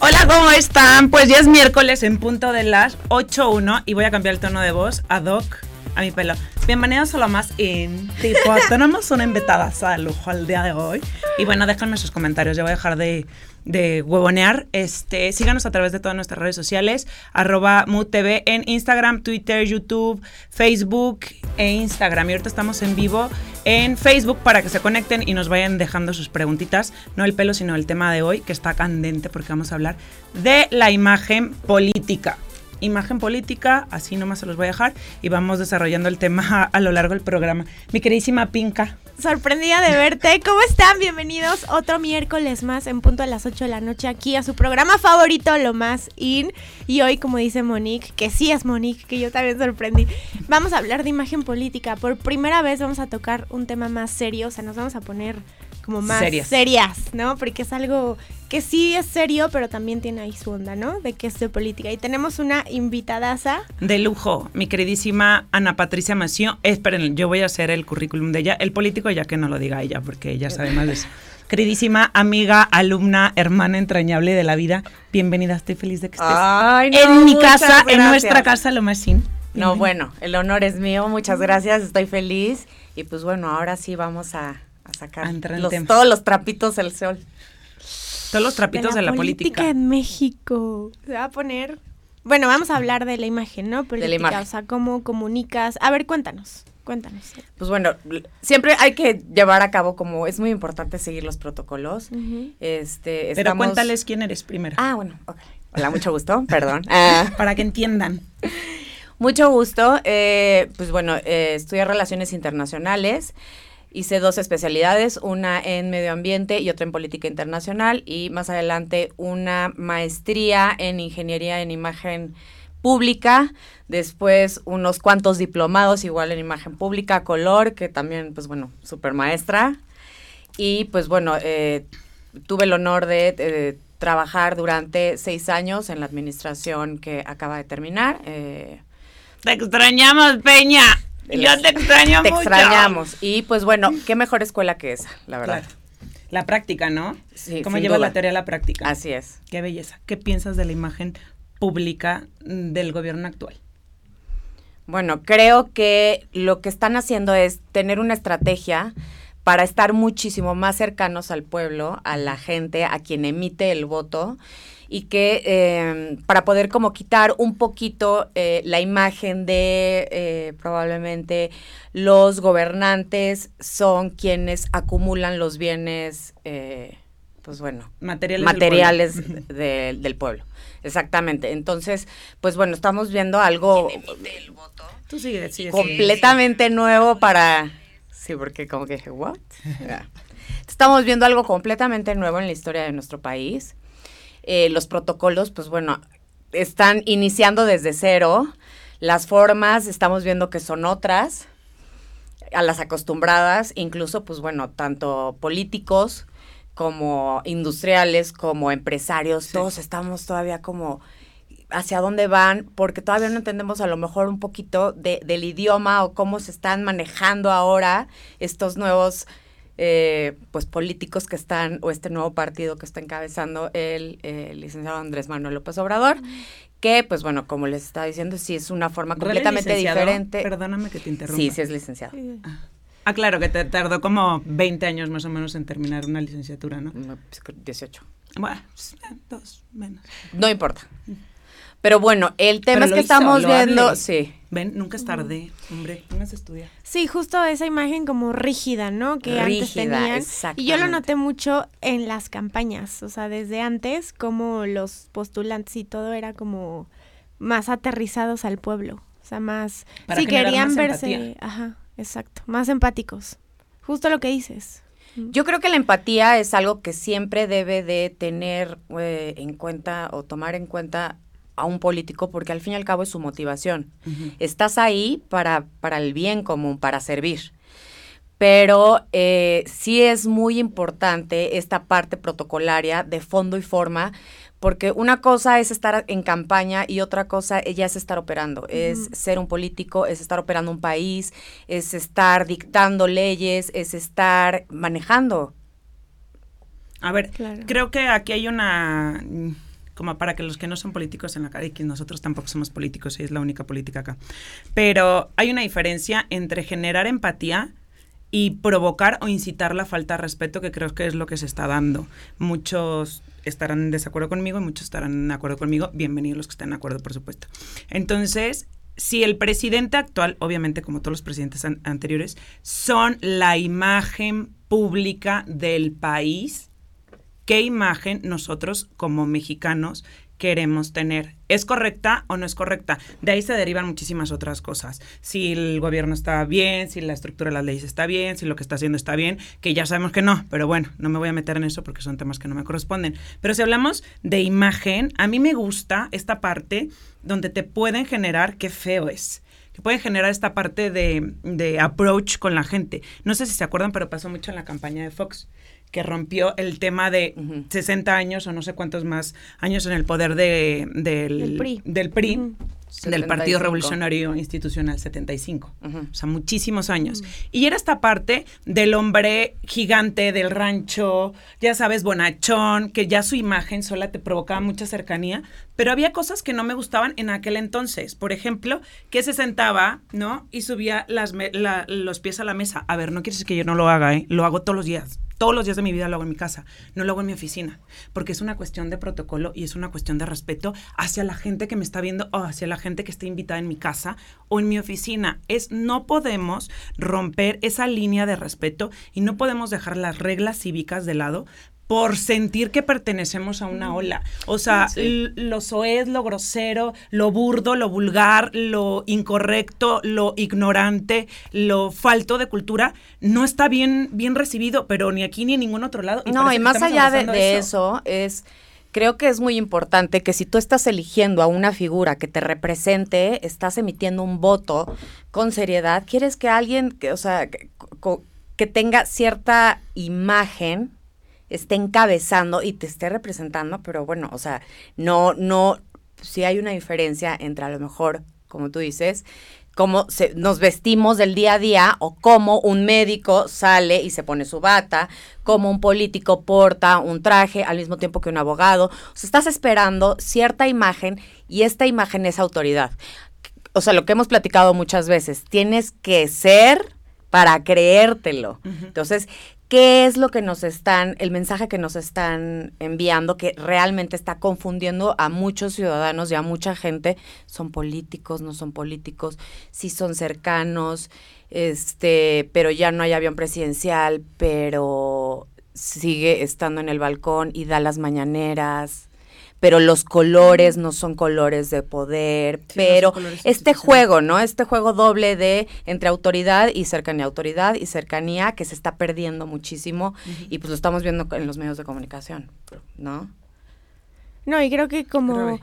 Hola, ¿cómo están? Pues ya es miércoles en punto de las 8.1 y voy a cambiar el tono de voz ad hoc a mi pelo. Bienvenidos a lo más in. Tipo, tenemos una invitada a lujo al día de hoy. Y bueno, déjenme sus comentarios. Yo voy a dejar de, de huevonear. Este, síganos a través de todas nuestras redes sociales. Arroba MUTV en Instagram, Twitter, YouTube, Facebook e Instagram. Y ahorita estamos en vivo en Facebook para que se conecten y nos vayan dejando sus preguntitas. No el pelo, sino el tema de hoy, que está candente porque vamos a hablar de la imagen política imagen política, así nomás se los voy a dejar y vamos desarrollando el tema a, lo largo del programa. Mi queridísima Pinca. Sorprendida de verte. ¿Cómo están? Bienvenidos otro miércoles más en punto a las 8 de la noche aquí a su programa favorito, Lo Más In. Y hoy, como dice Monique, que sí es Monique, que yo también sorprendí, vamos a hablar de imagen política. Por primera vez vamos a tocar un tema más serio, o sea, nos vamos a poner como más serias. ¿no? Porque es algo que sí es serio, pero también tiene ahí su onda, ¿no? De que es de política. Y tenemos una invitadaza. De lujo, mi queridísima Ana Patricia Mació. Esperen, yo voy a hacer el currículum de ella. El político ya que no lo diga ella, porque ella sabe más de eso. Queridísima amiga, alumna, hermana entrañable de la vida, bienvenida, estoy feliz de que estés Ay, no, en mi casa, en nuestra casa, lo más sin. No, bueno, el honor es mío, muchas gracias, estoy feliz. Y pues bueno, ahora sí vamos a, a sacar todos los trapitos del sol. Todos los trapitos de la, política. en México. Se va a poner. Bueno, vamos a hablar de la imagen, ¿no? Política, de la imagen. o sea, cómo comunicas. A ver, cuéntanos. Cuéntanos. Pues bueno, siempre hay que llevar a cabo como es muy importante seguir los protocolos. este, Pero cuéntales quién eres primero. Ah, bueno, ok. Hola, mucho gusto, perdón. Ah. Para que entiendan. Mucho gusto. Eh, pues bueno, eh, estudié Relaciones Internacionales. Hice dos especialidades, una en medio ambiente y otra en política internacional y más adelante una maestría en ingeniería en imagen pública, después unos cuantos diplomados igual en imagen pública, color, que también pues bueno, super maestra y pues bueno, eh, tuve el honor de, trabajar durante seis años en la administración que acaba de terminar. Eh, te extrañamos, Peña. Yo te extraño te extrañamos. Y pues bueno, qué mejor escuela que esa, la verdad. La práctica, ¿no? Sí. ¿Cómo lleva la teoría a la práctica? Así es. Qué belleza. ¿Qué piensas de la imagen pública del gobierno actual? Bueno, creo que lo que están haciendo es tener una estrategia para estar muchísimo más cercanos al pueblo, a la gente, a quien emite el voto y que eh, para poder como quitar un poquito eh, la imagen de eh, probablemente los gobernantes son quienes acumulan los bienes, pues bueno, materiales, materiales del, pueblo. Exactamente. Entonces, pues bueno, estamos viendo algo Tú sigue, completamente nuevo para... Sí, porque como que dije, ¿what? Estamos viendo algo completamente nuevo en la historia de nuestro país. Eh, los protocolos, pues bueno, están iniciando desde cero. Las formas, estamos viendo que son otras a las acostumbradas, incluso, pues bueno, tanto políticos como industriales, como empresarios, todos estamos todavía como hacia dónde van, porque todavía no entendemos a lo mejor un poquito de, del idioma o cómo se están manejando ahora estos nuevos eh, pues políticos que están, o este nuevo partido que está encabezando el, licenciado Andrés Manuel López Obrador, que pues bueno, como les estaba diciendo, sí es una forma completamente diferente. Perdóname que te interrumpa. Sí, sí es licenciado. Ah, claro, que te tardó como 20 años más o menos en terminar una licenciatura, ¿no? 18. Bueno, pues, dos menos. No importa. Pero bueno, el tema es que estamos viendo, sí. Ven, nunca es tarde, hombre, pónganse a estudiar. Sí, justo esa imagen como rígida, ¿no? Que antes tenían. Y yo lo noté mucho en las campañas, o sea, desde antes, como los postulantes y todo era como más aterrizados al pueblo, o sea, más... Para sí, querían verse, ajá, exacto, más empáticos. Justo lo que dices. Yo creo que la empatía es algo que siempre debe de tener eh, en cuenta o tomar en cuenta a un político porque al fin y al cabo es su motivación. Estás ahí para, para el bien común, para servir. Pero eh, sí es muy importante esta parte protocolaria de fondo y forma, porque una cosa es estar en campaña y otra cosa ya es estar operando, es ser un político, es estar operando un país, es estar dictando leyes, es estar manejando. A ver, creo que aquí hay una como para que los que no son políticos en la calle, que nosotros tampoco somos políticos, es la única política acá, pero hay una diferencia entre generar empatía y provocar o incitar la falta de respeto, que creo que es lo que se está dando. Muchos estarán en desacuerdo conmigo y muchos estarán en acuerdo conmigo. Bienvenidos los que estén de acuerdo, por supuesto. Entonces, si el presidente actual, obviamente como todos los presidentes an- anteriores, son la imagen pública del país, ¿qué imagen nosotros como mexicanos queremos tener? ¿Es correcta o no es correcta? De ahí se derivan muchísimas otras cosas. Si el gobierno está bien, si la estructura de las leyes está bien, si lo que está haciendo está bien, que ya sabemos que no, pero bueno, no me voy a meter en eso porque son temas que no me corresponden. Pero si hablamos de imagen, a mí me gusta esta parte donde te pueden generar qué feo es que pueden generar esta parte de, de approach con la gente. No sé si se acuerdan, pero pasó mucho en la campaña de Fox, que rompió el tema de Ujú. 60 años o no sé cuántos más años en el poder de, del, PRI. del PRI, del Partido 75. Revolucionario Institucional 75. Ujú. O sea, muchísimos años. Y era esta parte del hombre gigante del rancho, ya sabes, bonachón, que ya su imagen sola te provocaba mucha cercanía, pero había cosas que no me gustaban en aquel entonces. Por ejemplo, que se sentaba, ¿no? Y subía las la- los pies a la mesa. A ver, no quieres que yo no lo haga, ¿eh? Lo hago todos los días. Todos los días de mi vida lo hago en mi casa, no lo hago en mi oficina, porque es una cuestión de protocolo y es una cuestión de respeto hacia la gente que me está viendo o hacia la gente que está invitada en mi casa o en mi oficina. Es no podemos romper esa línea de respeto y no podemos dejar las reglas cívicas de lado por sentir que pertenecemos a una ola. O sea, Sí. lo soez, lo grosero, lo burdo, lo vulgar, lo incorrecto, lo ignorante, lo falto de cultura, no está bien, bien recibido, pero ni aquí ni en ningún otro lado. No, y más allá de, eso, es, creo que es muy importante que si tú estás eligiendo a una figura que te represente, estás emitiendo un voto con seriedad, quieres que alguien, que, o sea, que tenga cierta imagen, esté encabezando y te esté representando, pero bueno, o sea, no, no, sí hay una diferencia entre a lo mejor, como tú dices, cómo se- nos vestimos del día a día o cómo un médico sale y se pone su bata, cómo un político porta un traje al mismo tiempo que un abogado. O sea, estás esperando cierta imagen y esta imagen es autoridad. O sea, lo que hemos platicado muchas veces, tienes que ser para creértelo. Entonces, ¿qué es lo que nos están, el mensaje que nos están enviando que realmente está confundiendo a muchos ciudadanos y a mucha gente? Son políticos, no son políticos, sí son cercanos, este, pero ya no hay avión presidencial, pero sigue estando en el balcón y da las mañaneras. Pero los colores no son colores de poder, Sí, pero este juego, ¿no? Este juego doble de entre autoridad y cercanía, autoridad y cercanía que se está perdiendo muchísimo y pues lo estamos viendo en los medios de comunicación, ¿no? No, y creo que como, Pero-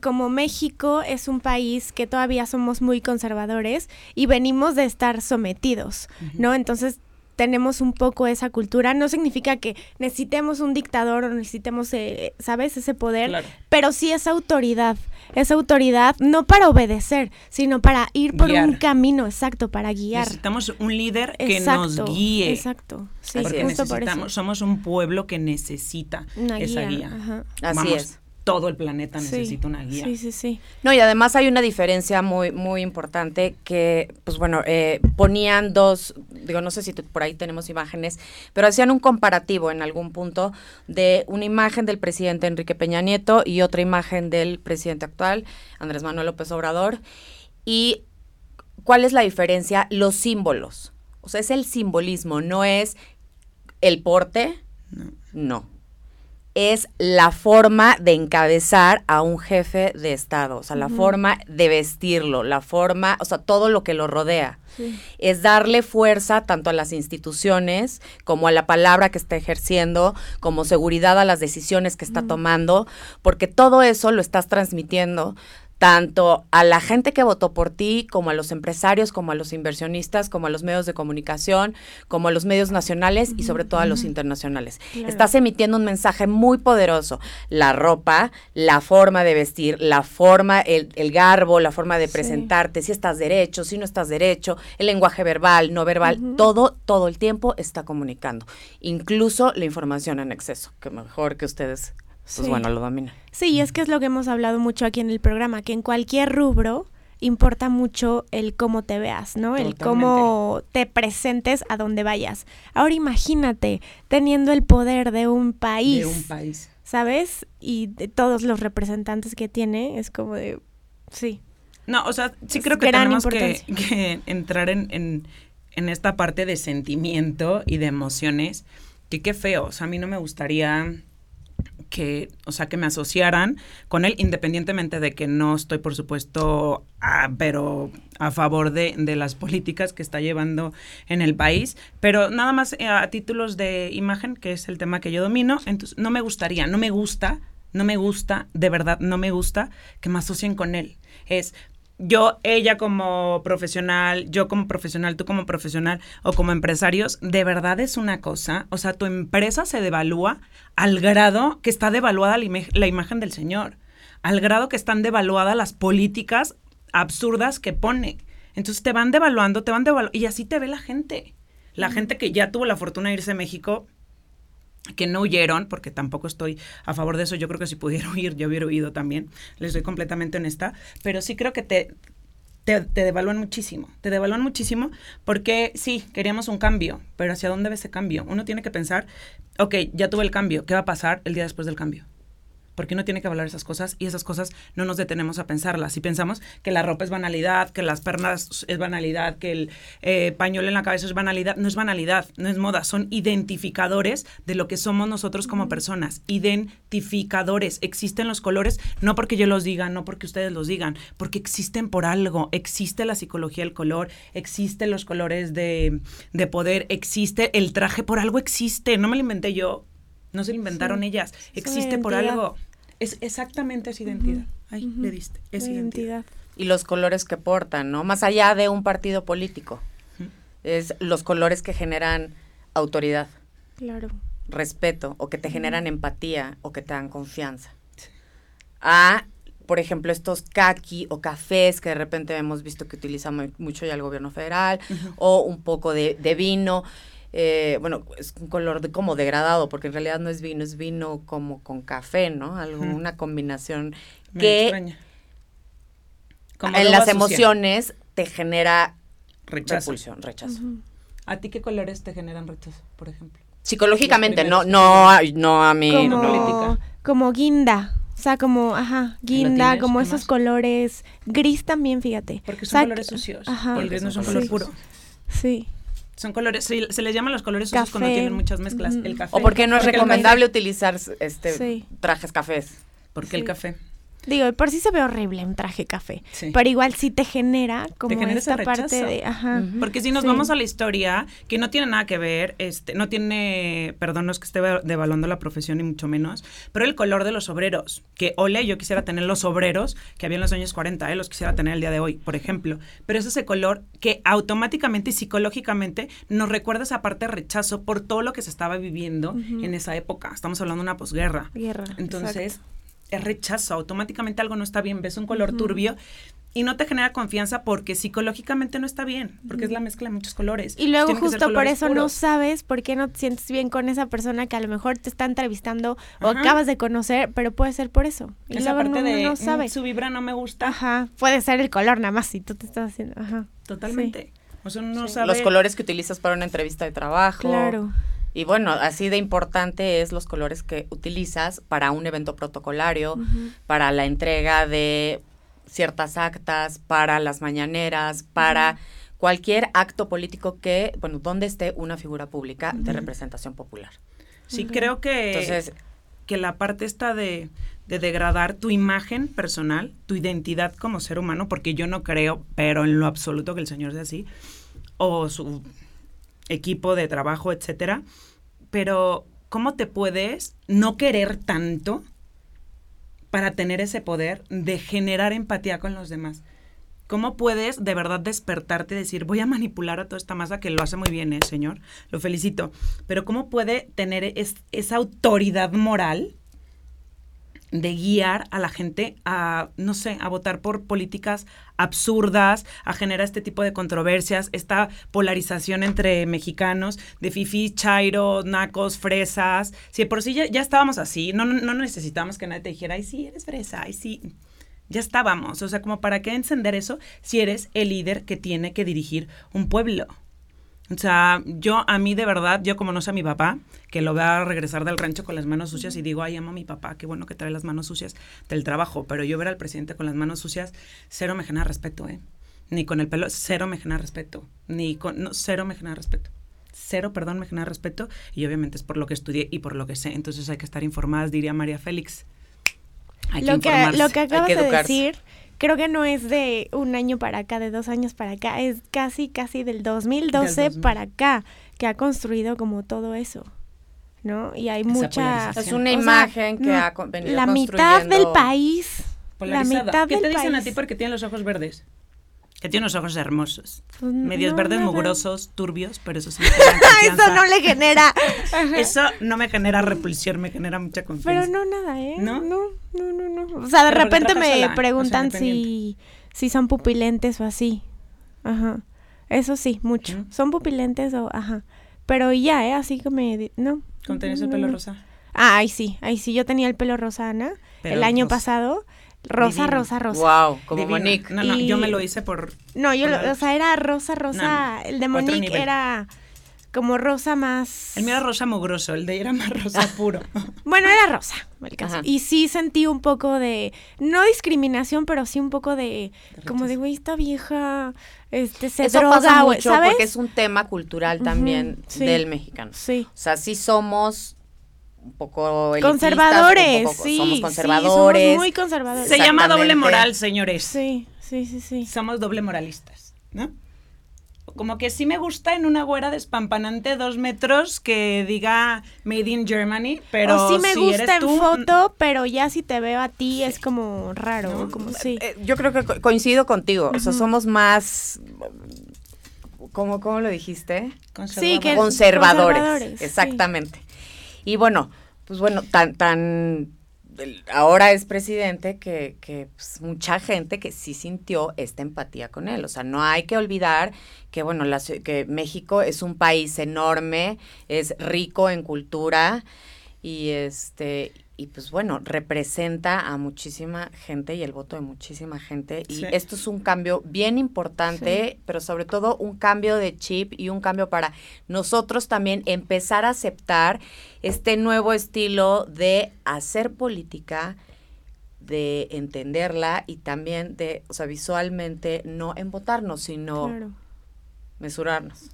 como México es un país que todavía somos muy conservadores y venimos de estar sometidos, ¿no? Entonces tenemos un poco esa cultura. No significa que necesitemos un dictador o necesitemos, eh, ¿sabes? Ese poder, Claro. pero sí esa autoridad. Esa autoridad no para obedecer, sino para ir por Guiar. un camino exacto, para guiar. Necesitamos un líder que Exacto, nos guíe. Exacto. Sí, porque por necesitamos, eso. somos un pueblo que necesita Una esa guía, guía. ajá. Así Vamos, es. Todo el planeta Sí, necesita una guía. Sí, sí, sí. No, y además hay una diferencia muy, muy importante que, pues bueno, eh, ponían dos, digo, no sé si tú- por ahí tenemos imágenes, pero hacían un comparativo en algún punto de una imagen del presidente Enrique Peña Nieto y otra imagen del presidente actual, Andrés Manuel López Obrador. Y cuál es la diferencia, los símbolos. O sea, es el simbolismo, no es el porte, no. Es la forma de encabezar a un jefe de Estado, o sea, la forma de vestirlo, la forma, o sea, todo lo que lo rodea. Sí. Es darle fuerza tanto a las instituciones como a la palabra que está ejerciendo, como seguridad a las decisiones que está tomando, porque todo eso lo estás transmitiendo tanto a la gente que votó por ti, como a los empresarios, como a los inversionistas, como a los medios de comunicación, como a los medios nacionales y sobre todo a los internacionales. Claro. Estás emitiendo un mensaje muy poderoso. La ropa, la forma de vestir, la forma, el, el garbo, la forma de Sí. presentarte, si estás derecho, si no estás derecho, el lenguaje verbal, no verbal, todo, todo el tiempo está comunicando. Incluso la información en exceso, que mejor que ustedes pues Sí. bueno, lo domina. Sí, y es que es lo que hemos hablado mucho aquí en el programa, que en cualquier rubro importa mucho el cómo te veas, ¿no? El cómo te presentes a donde vayas. Ahora imagínate teniendo el poder de un país, De un país. ¿sabes? Y de todos los representantes que tiene, es como de, sí. No, o sea, sí creo que tenemos que entrar en, en, en esta parte de sentimiento y de emociones, que qué feo, o sea, a mí no me gustaría que, o sea, que me asociaran con él, independientemente de que no estoy, por supuesto, pero a favor de, de las políticas que está llevando en el país, pero nada más eh, a títulos de imagen, que es el tema que yo domino, entonces no me gustaría, no me gusta, no me gusta, de verdad, no me gusta que me asocien con él. Es yo, ella como profesional, yo como profesional, tú como profesional o como empresarios, de verdad es una cosa. O sea, tu empresa se devalúa al grado que está devaluada la, ima- la imagen del señor, al grado que están devaluadas las políticas absurdas que pone. Entonces te van devaluando, te van devaluando, y así te ve la gente. La gente que ya tuvo la fortuna de irse a México, que no huyeron, porque tampoco estoy a favor de eso, yo creo que si pudiera huir, yo hubiera huido también, les soy completamente honesta, pero sí creo que te, te, te devalúan muchísimo, te devalúan muchísimo porque sí, queríamos un cambio, pero ¿hacia dónde va ese cambio? Uno tiene que pensar, ok, ya tuve el cambio, ¿qué va a pasar el día después del cambio? Porque uno tiene que hablar esas cosas y esas cosas no nos detenemos a pensarlas. Si pensamos que la ropa es banalidad, que las pernas es banalidad, que el eh, pañuelo en la cabeza es banalidad, no es banalidad, no es moda, son identificadores de lo que somos nosotros como personas. Identificadores. Existen los colores no porque yo los diga, no porque ustedes los digan, porque existen por algo. Existe la psicología del color, existen los colores de, de poder, existe el traje por algo existe. No me lo inventé yo, no se lo inventaron Sí, ellas. es Existe por algo. Es exactamente esa identidad. Ahí le diste. Es identidad. identidad. Y los colores que portan, ¿no? Más allá de un partido político. Es los colores que generan autoridad, Claro. respeto, o que te generan empatía, o que te dan confianza. A, por ejemplo, estos kaki o cafés que de repente hemos visto que utiliza mu- mucho ya el gobierno federal, o un poco de, de vino. Eh, bueno, es un color de, como degradado, porque en realidad no es vino, es vino como con café, ¿no? Algo, Ujú. una combinación Me que. Como en las asocia. emociones te genera Rechazo. repulsión, rechazo. ¿A ti qué colores te generan rechazo, por ejemplo? Psicológicamente, no, no, a- no a mí. como, no. como guinda. O sea, como, ajá, guinda, tienes? como ¿Qué esos más? colores. Gris también, fíjate. Porque O son sea, colores sucios. Ajá. El gris no es un color puro. Sí. Son colores, se, se les llaman los colores sucios cuando Café. tienen muchas mezclas. El café. O porque no es Porque el recomendable café- utilizar este Sí. trajes cafés. Porque el Sí. café. Digo, por sí se ve horrible un traje café. Sí. Pero igual sí te genera como genera ese esta parte de, ajá. Porque si nos Sí. vamos a la historia, que no tiene nada que ver, este, no tiene, perdón, no es que esté va- devaluando la profesión ni mucho menos, pero el color de los obreros, que ole, yo quisiera tener los obreros que había en los años 40, eh, los quisiera tener el día de hoy, por ejemplo. Pero es ese color que automáticamente y psicológicamente nos recuerda esa parte de rechazo por todo lo que se estaba viviendo Ujú. en esa época. Estamos hablando de una posguerra. Guerra. Entonces, es rechazo, automáticamente algo no está bien, ves un color turbio y no te genera confianza porque psicológicamente no está bien, porque es la mezcla de muchos colores. Y luego Tienen justo por eso no sabes por qué no te sientes bien con esa persona que a lo mejor te está entrevistando o acabas de conocer, pero puede ser por eso. Y Esa luego parte no, de no "Mm, sabe. su vibra no me gusta, Ajá, puede ser el color nada más si tú te estás haciendo, ajá. totalmente. O sea, uno no Sí. sabe. Los colores que utilizas para una entrevista de trabajo. Claro. Y bueno, así de importante es los colores que utilizas para un evento protocolario, para la entrega de ciertas actas, para las mañaneras, para cualquier acto político que, bueno, donde esté una figura pública de representación popular. Sí, creo que, Entonces, que la parte esta de, de degradar tu imagen personal, tu identidad como ser humano, porque yo no creo, pero en lo absoluto que el señor sea así, o su equipo de trabajo, etcétera, pero ¿cómo te puedes no querer tanto para tener ese poder de generar empatía con los demás? ¿Cómo puedes de verdad despertarte y decir, voy a manipular a toda esta masa que lo hace muy bien, eh, señor? Lo felicito. Pero ¿cómo puede tener es- esa autoridad moral de guiar a la gente a, no sé, a votar por políticas absurdas, a generar este tipo de controversias, esta polarización entre mexicanos, de fifi, chairo, nacos, fresas. Si por sí ya, ya estábamos así, no, no, no necesitábamos que nadie te dijera, ay, sí, eres fresa, ay, sí. Ya estábamos, o sea, como para qué encender eso si eres el líder que tiene que dirigir un pueblo. O sea, yo a mí de verdad, yo como no sé a mi papá, que lo vea a regresar del rancho con las manos sucias y digo, ay, amo a mi papá, qué bueno que trae las manos sucias del trabajo, pero yo ver al presidente con las manos sucias, cero me genera respeto, ¿eh? Ni con el pelo, cero me genera respeto, ni con, no, cero me genera respeto. Cero, perdón, me genera respeto y obviamente es por lo que estudié y por lo que sé. Entonces hay que estar informadas, diría María Félix. Hay lo, que, informarse. lo que acabas que de decir, creo que no es de un año para acá, de dos años para acá, es casi, casi del 2012 Del 2000. para acá, que ha construido como todo eso, ¿no? Y hay Esa mucha... Es una o sea, imagen que no, ha venido La mitad del país, la Polarizada. mitad ¿Qué del te dicen país. a ti porque tienen los ojos verdes? Que tiene unos ojos hermosos. Pues, Medios no, verdes, mugrosos, turbios, pero eso sí me genera Eso no le genera... Eso no me genera repulsión, me genera mucha confianza. Pero no nada, ¿eh? ¿No? No, no, no, no. O sea, de Pero repente me sola, o sea, preguntan si, si son pupilentes o así. Ajá. Eso sí, mucho. Son pupilentes o ajá. Pero ya, ¿eh? Así que me... No. ¿Cómo tenías el pelo rosa? Ah, ahí sí, ahí sí. Yo tenía el pelo rosana el año pasado. Rosa, Divino. rosa, rosa. Wow, como Divino. Monique. No, no, Y- yo me lo hice por... No, yo, lo- o sea, era rosa, rosa. No, el de Monique era como rosa más... El mío era rosa mugroso, el de ella era más rosa puro. Bueno, era rosa, el caso. Ajá. Y sí sentí un poco de, no discriminación, pero sí un poco de, como de, güey, esta vieja, este, se Eso droga, pasa mucho ¿sabes? porque es un tema cultural también sí. del mexicano. Sí. O sea, sí somos un poco elitistas, Conservadores, un poco- sí. Somos sí, conservadores. somos muy conservadores. Se llama doble moral, señores. Sí, sí, sí, sí. Somos doble moralistas, ¿no? Como que sí me gusta en una güera despampanante dos metros que diga Made in Germany, pero o sí me si gusta eres en tú, foto, pero ya si te veo a ti es como raro, No, como sí. Eh, yo creo que co- coincido contigo. O sea, somos más. ¿Cómo, cómo lo dijiste? Sí, que- Conservadores. conservadores, sí. Exactamente. Y bueno, pues bueno, tan, tan. Ahora es presidente que, que pues, mucha gente que sí sintió esta empatía con él. O sea, no hay que olvidar que, bueno, la que México es un país enorme, es rico en cultura y este y pues bueno, representa a muchísima gente y el voto de muchísima gente y Sí. esto es un cambio bien importante, pero sobre todo un cambio de chip y un cambio para nosotros también empezar a aceptar este nuevo estilo de hacer política, de entenderla y también de, o sea, visualmente no embotarnos, sino Claro. mesurarnos.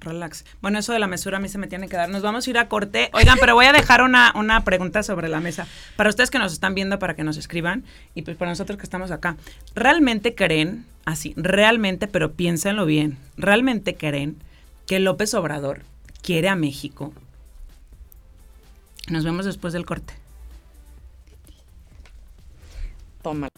Relax. Bueno, eso de la mesura a mí se me tiene que dar. Nos vamos a ir a corte. Oigan, pero voy a dejar una, una pregunta sobre la mesa. Para ustedes que nos están viendo, para que nos escriban, y pues para nosotros que estamos acá. ¿Realmente creen, así, realmente, pero piénsenlo bien, ¿realmente creen que López Obrador quiere a México? Nos vemos después del corte. Toma.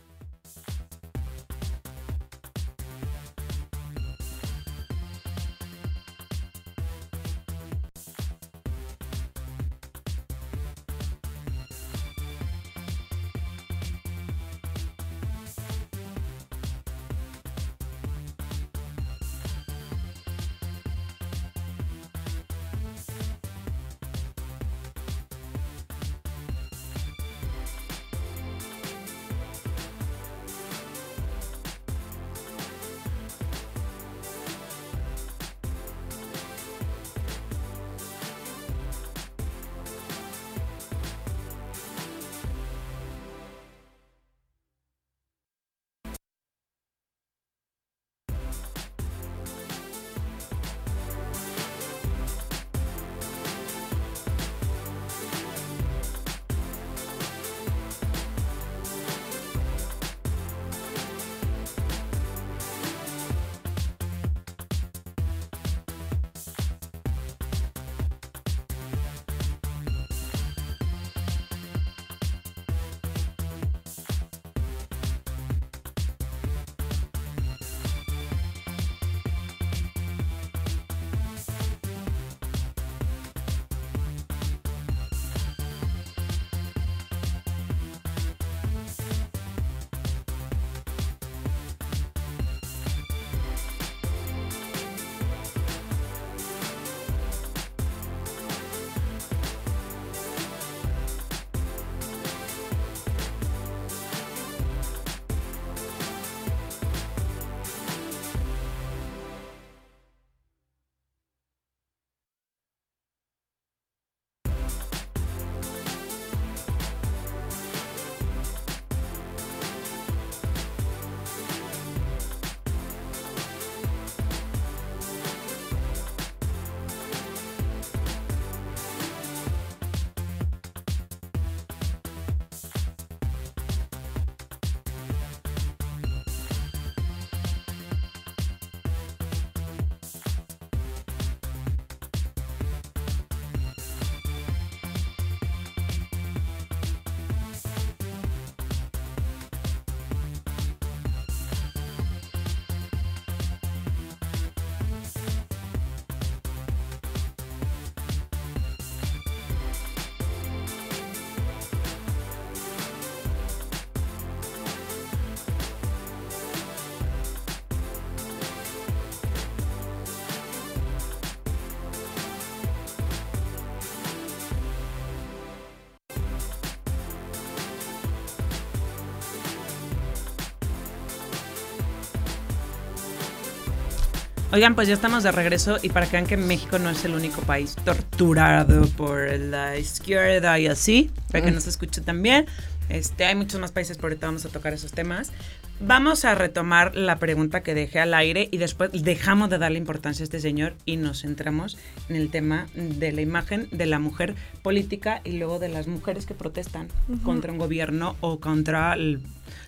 Oigan, pues ya estamos de regreso y para que vean que México no es el único país torturado por la izquierda y así, para que Mm. nos escuche también. Este, hay muchos más países, pero ahorita vamos a tocar esos temas. Vamos a retomar la pregunta que dejé al aire y después dejamos de darle importancia a este señor y nos centramos en el tema de la imagen de la mujer política y luego de las mujeres que protestan contra un gobierno o contra el-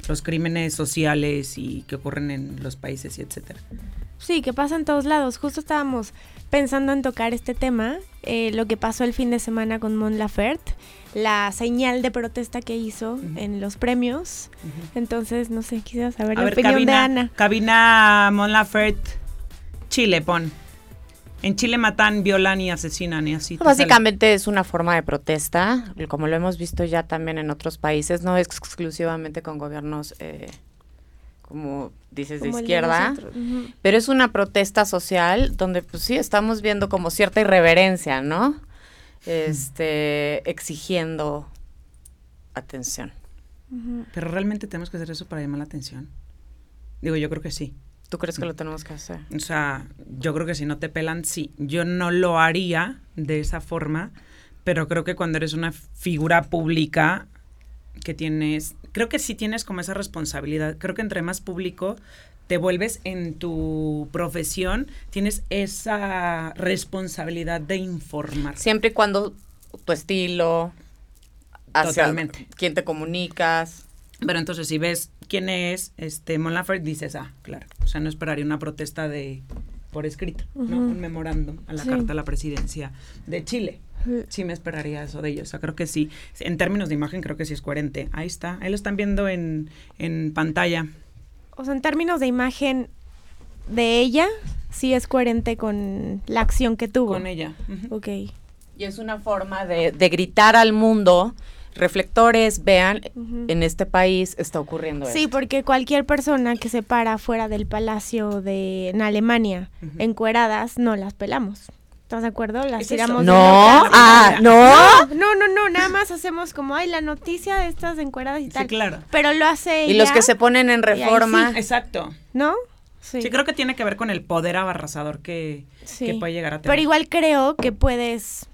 los crímenes sociales y que ocurren en los países y etcétera. Sí, que pasa en todos lados. Justo estábamos pensando en tocar este tema, eh, lo que pasó el fin de semana con Mon Laferte, la señal de protesta que hizo en los premios. Entonces, no sé, quisiera saber A la ver, opinión cabina, de Ana. cabina Mon Laferte, Chile, pon. En Chile matan, violan y asesinan y así. te Básicamente es una forma de protesta, como lo hemos visto ya también en otros países, no exclusivamente con gobiernos, eh, como dices, de Como izquierda, pero es una protesta social donde pues sí estamos viendo como cierta irreverencia, ¿no? Este, exigiendo atención. Pero realmente tenemos que hacer eso para llamar la atención. Digo, yo creo que sí. ¿Tú crees que lo tenemos que hacer? O sea, yo creo que si no te pelan, sí. Yo no lo haría de esa forma, pero creo que cuando eres una figura pública que tienes, creo que sí tienes como esa responsabilidad. Creo que entre más público te vuelves en tu profesión, tienes esa responsabilidad de informar. Siempre y cuando tu estilo, hacia Totalmente. quién te comunicas. Pero entonces si ves quién es este Mon Laferte, dices, ah, claro. O sea, no esperaría una protesta de por escrito, ¿no? Ujú. Un memorándum a la Sí. carta a la presidencia de Chile. Sí me esperaría eso de ellos. O sea, creo que sí. En términos de imagen, creo que sí es coherente. Ahí está. Ahí lo están viendo en, en pantalla. O sea, en términos de imagen de ella, sí es coherente con la acción que tuvo. Con ella. Ujú. Ok. Y es una forma de, de gritar al mundo, reflectores, vean, en este país está ocurriendo Sí, esto. porque cualquier persona que se para fuera del palacio de en Alemania Ujú. encueradas, no las pelamos. ¿Estás de acuerdo? Las tiramos No, ah, no. No, no, no, nada más hacemos como, ay, la noticia de estas encueradas y Sí, tal. claro. Pero lo hace Y los que se ponen en reforma, Exacto. ¿no? Sí. Sí. creo que tiene que ver con el poder abarrasador que, Sí. que puede llegar a tener. Pero igual creo que puedes,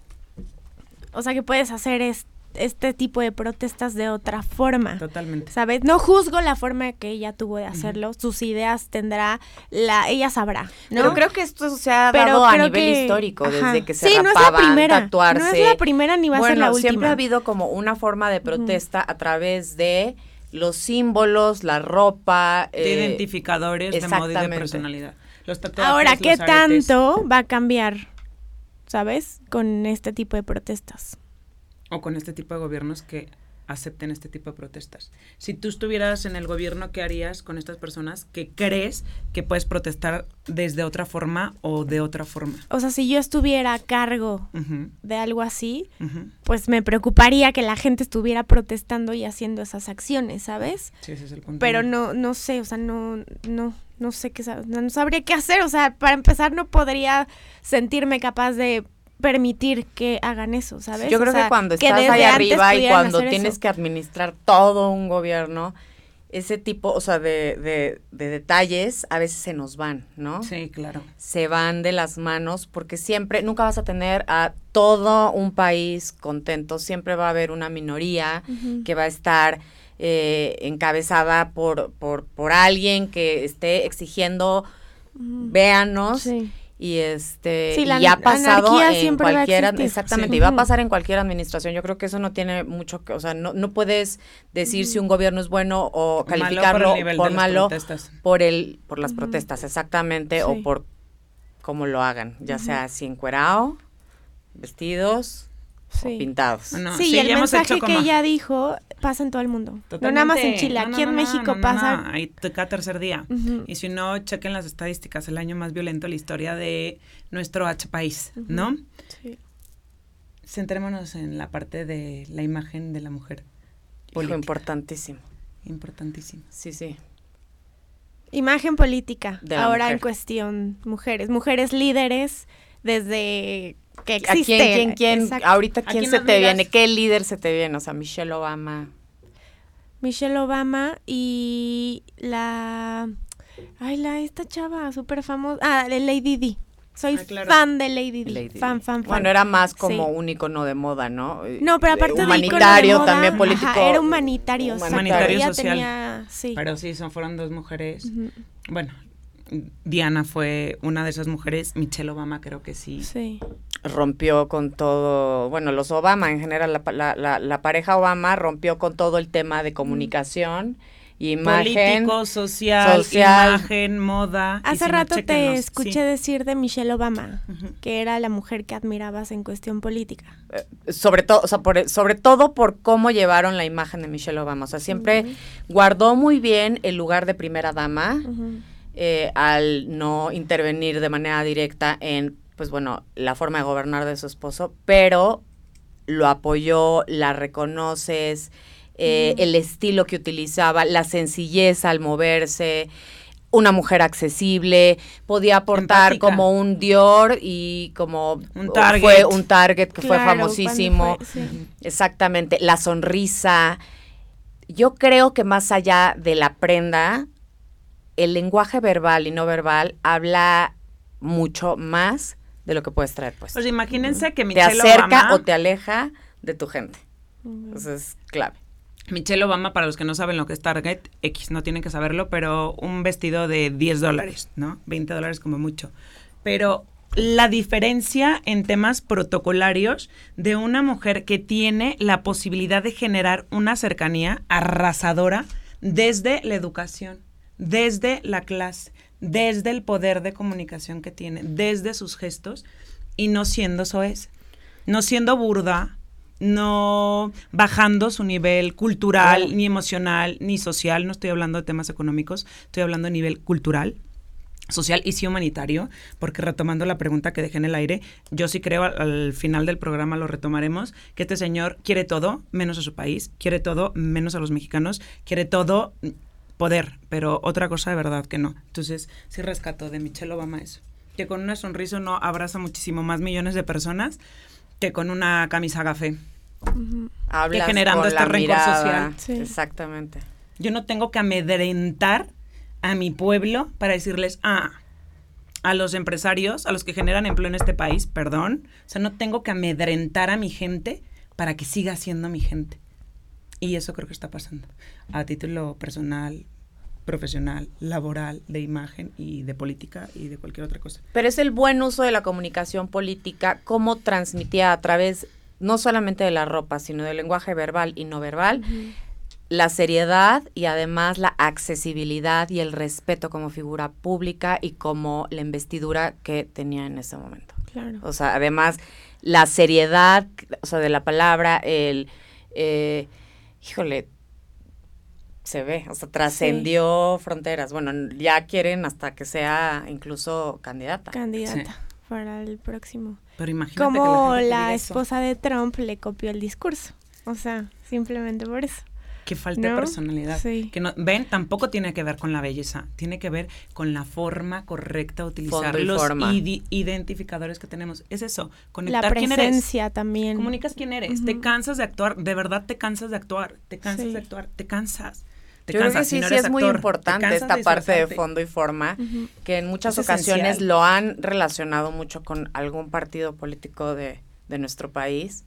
o sea, que puedes hacer es- este tipo de protestas de otra forma. Totalmente. ¿Sabes? No juzgo la forma que ella tuvo de hacerlo, sus ideas tendrá, la, ella sabrá, ¿no? pero creo que esto se ha Pero dado a creo nivel que- histórico, ajá. desde que se Sí, no es la rapaban, primera, tatuarse. no es la primera ni va a ser la última. siempre ha habido como una forma de protesta a través de los símbolos, la ropa. de eh, identificadores de modo y de personalidad. Los tatuajes, Ahora, ¿qué los tanto va a cambiar, sabes, con este tipo de protestas? O con este tipo de gobiernos que acepten este tipo de protestas. Si tú estuvieras en el gobierno, ¿qué harías con estas personas que crees que puedes protestar desde otra forma o de otra forma? O sea, si yo estuviera a cargo de algo así, pues me preocuparía que la gente estuviera protestando y haciendo esas acciones, ¿sabes? Sí, ese es el punto. Pero no, no sé, o sea, no, no, no sé qué, no sabría qué hacer, o sea, para empezar no podría sentirme capaz de permitir que hagan eso, ¿sabes? Yo O creo sea, que cuando que estás desde ahí arriba y cuando tienes eso. que administrar todo un gobierno, ese tipo, o sea, de, de, de detalles a veces se nos van, ¿no? Sí, claro. Se van de las manos porque siempre, nunca vas a tener a todo un país contento, siempre va a haber una minoría que va a estar eh, encabezada por, por, por alguien que esté exigiendo, Ujú. véanos, Sí. Y este Sí, la y ha pasado en siempre va a cualquier exactamente Sí. y va a pasar en cualquier administración yo creo que eso no tiene mucho que o sea no, no puedes decir si un gobierno es bueno o Malo calificarlo por el nivel por de las malo protestas. por el por las protestas exactamente Sí. o por cómo lo hagan ya sea así encuerado vestidos Sí. pintados No, sí, sí, y el mensaje hecho que como- ella dijo pasa en todo el mundo. No nada más en Totalmente. Chile, No, no, aquí en México no, no, pasa. no, Ahí cada tercer día. Y si no, chequen las estadísticas, el año más violento de la historia de nuestro H país, ¿no? Sí. Centrémonos en la parte de la imagen de la mujer. Hijo, importantísimo Importantísimo. sí sí Imagen política, ahora en cuestión mujeres, mujeres líderes desde que ¿A existe. quién, quién, quién, Exacto. ahorita ¿A quién quién se te viene? ¿Qué líder se te viene? O sea, Michelle Obama. Michelle Obama y la Ay, la esta chava súper famosa. Ah, de Lady D. Soy Ah, claro. fan de Lady D. Lady fan, Di. fan, fan. Bueno, era más como Sí. un icono de moda, ¿no? No, pero aparte de ícono de humanitario, moda, también político. ajá, era humanitario. Humanitario Ella social. tenía- sí. Pero sí, son, fueron dos mujeres. Ujú, Bueno, Diana fue una de esas mujeres. Michelle Obama creo que sí. Sí. rompió con todo, bueno, los Obama en general, la, pa- la- la- la pareja Obama rompió con todo el tema de comunicación, imagen. Político, social, social. imagen, moda. Hace si no, rato te escuché sí. decir de Michelle Obama, que era la mujer que admirabas en cuestión política. eh, sobre todo, o sea, por- sobre todo por cómo llevaron la imagen de Michelle Obama. O sea, siempre guardó muy bien el lugar de primera dama. Eh, al no intervenir de manera directa en, pues bueno, la forma de gobernar de su esposo, pero lo apoyó, la reconoces, eh, Ujú. el estilo que utilizaba, la sencillez al moverse, una mujer accesible, podía aportar Empática. como un Dior y como Un Target. fue un Target que fue famosísimo. cuando fue- sí. Exactamente, la sonrisa. Yo creo que más allá de la prenda, el lenguaje verbal y no verbal habla mucho más de lo que puedes traer, pues. Pues imagínense que te Michelle acerca Obama, o te aleja de tu gente. Eso es clave. Michelle Obama, para los que no saben lo que es Target, X no tienen que saberlo, pero un vestido de 10 dólares, ¿no? 20 dólares como mucho. Pero la diferencia en temas protocolarios de una mujer que tiene la posibilidad de generar una cercanía arrasadora desde la educación, desde la clase, desde el poder de comunicación que tiene, desde sus gestos y no siendo soez, no siendo burda, no bajando su nivel cultural, ni emocional, ni social, no estoy hablando de temas económicos, estoy hablando de nivel cultural social y sí humanitario, porque retomando la pregunta que dejé en el aire, yo sí creo al, al final del programa lo retomaremos, que este señor quiere todo menos a su país, quiere todo menos a los mexicanos, quiere todo poder, pero otra cosa de verdad que no. Entonces, sí rescato de Michelle Obama eso, que con una sonrisa no abraza muchísimo más millones de personas que con una camisa café. Ujú. Hablas generando con este la rencor mirada. social. Sí. Exactamente. Yo no tengo que amedrentar a mi pueblo para decirles, ah, a los empresarios, a los que generan empleo en este país, perdón. O sea, no tengo que amedrentar a mi gente para que siga siendo mi gente. Y eso creo que está pasando. A título personal, profesional, laboral, de imagen y de política y de cualquier otra cosa. Pero es el buen uso de la comunicación política, cómo transmitía a través no solamente de la ropa, sino del lenguaje verbal y no verbal, la seriedad y además la accesibilidad y el respeto como figura pública y como la investidura que tenía en ese momento. Claro. O sea, además la seriedad, o sea, de la palabra, el, eh, híjole, se ve, o sea, trascendió fronteras. Bueno, ya quieren hasta que sea incluso candidata. Candidata para el próximo. Pero imagínate Como que la, la esposa de Trump le copió el discurso. O sea, simplemente por eso. Que falta de personalidad. Sí. Que no, ven, tampoco tiene que ver con la belleza, tiene que ver con la forma correcta de utilizar los forma. identificadores que tenemos. Es eso, La conectar quién eres. presencia también. Comunicas quién eres. Te cansas de actuar, de verdad te cansas de actuar, te cansas Sí. de actuar, te cansas. Te Yo creo cansas. que Si sí, no sí eres es muy actor, importante esta parte de fondo y forma, que en muchas Es ocasiones esencial. lo han relacionado mucho con algún partido político de, de nuestro país,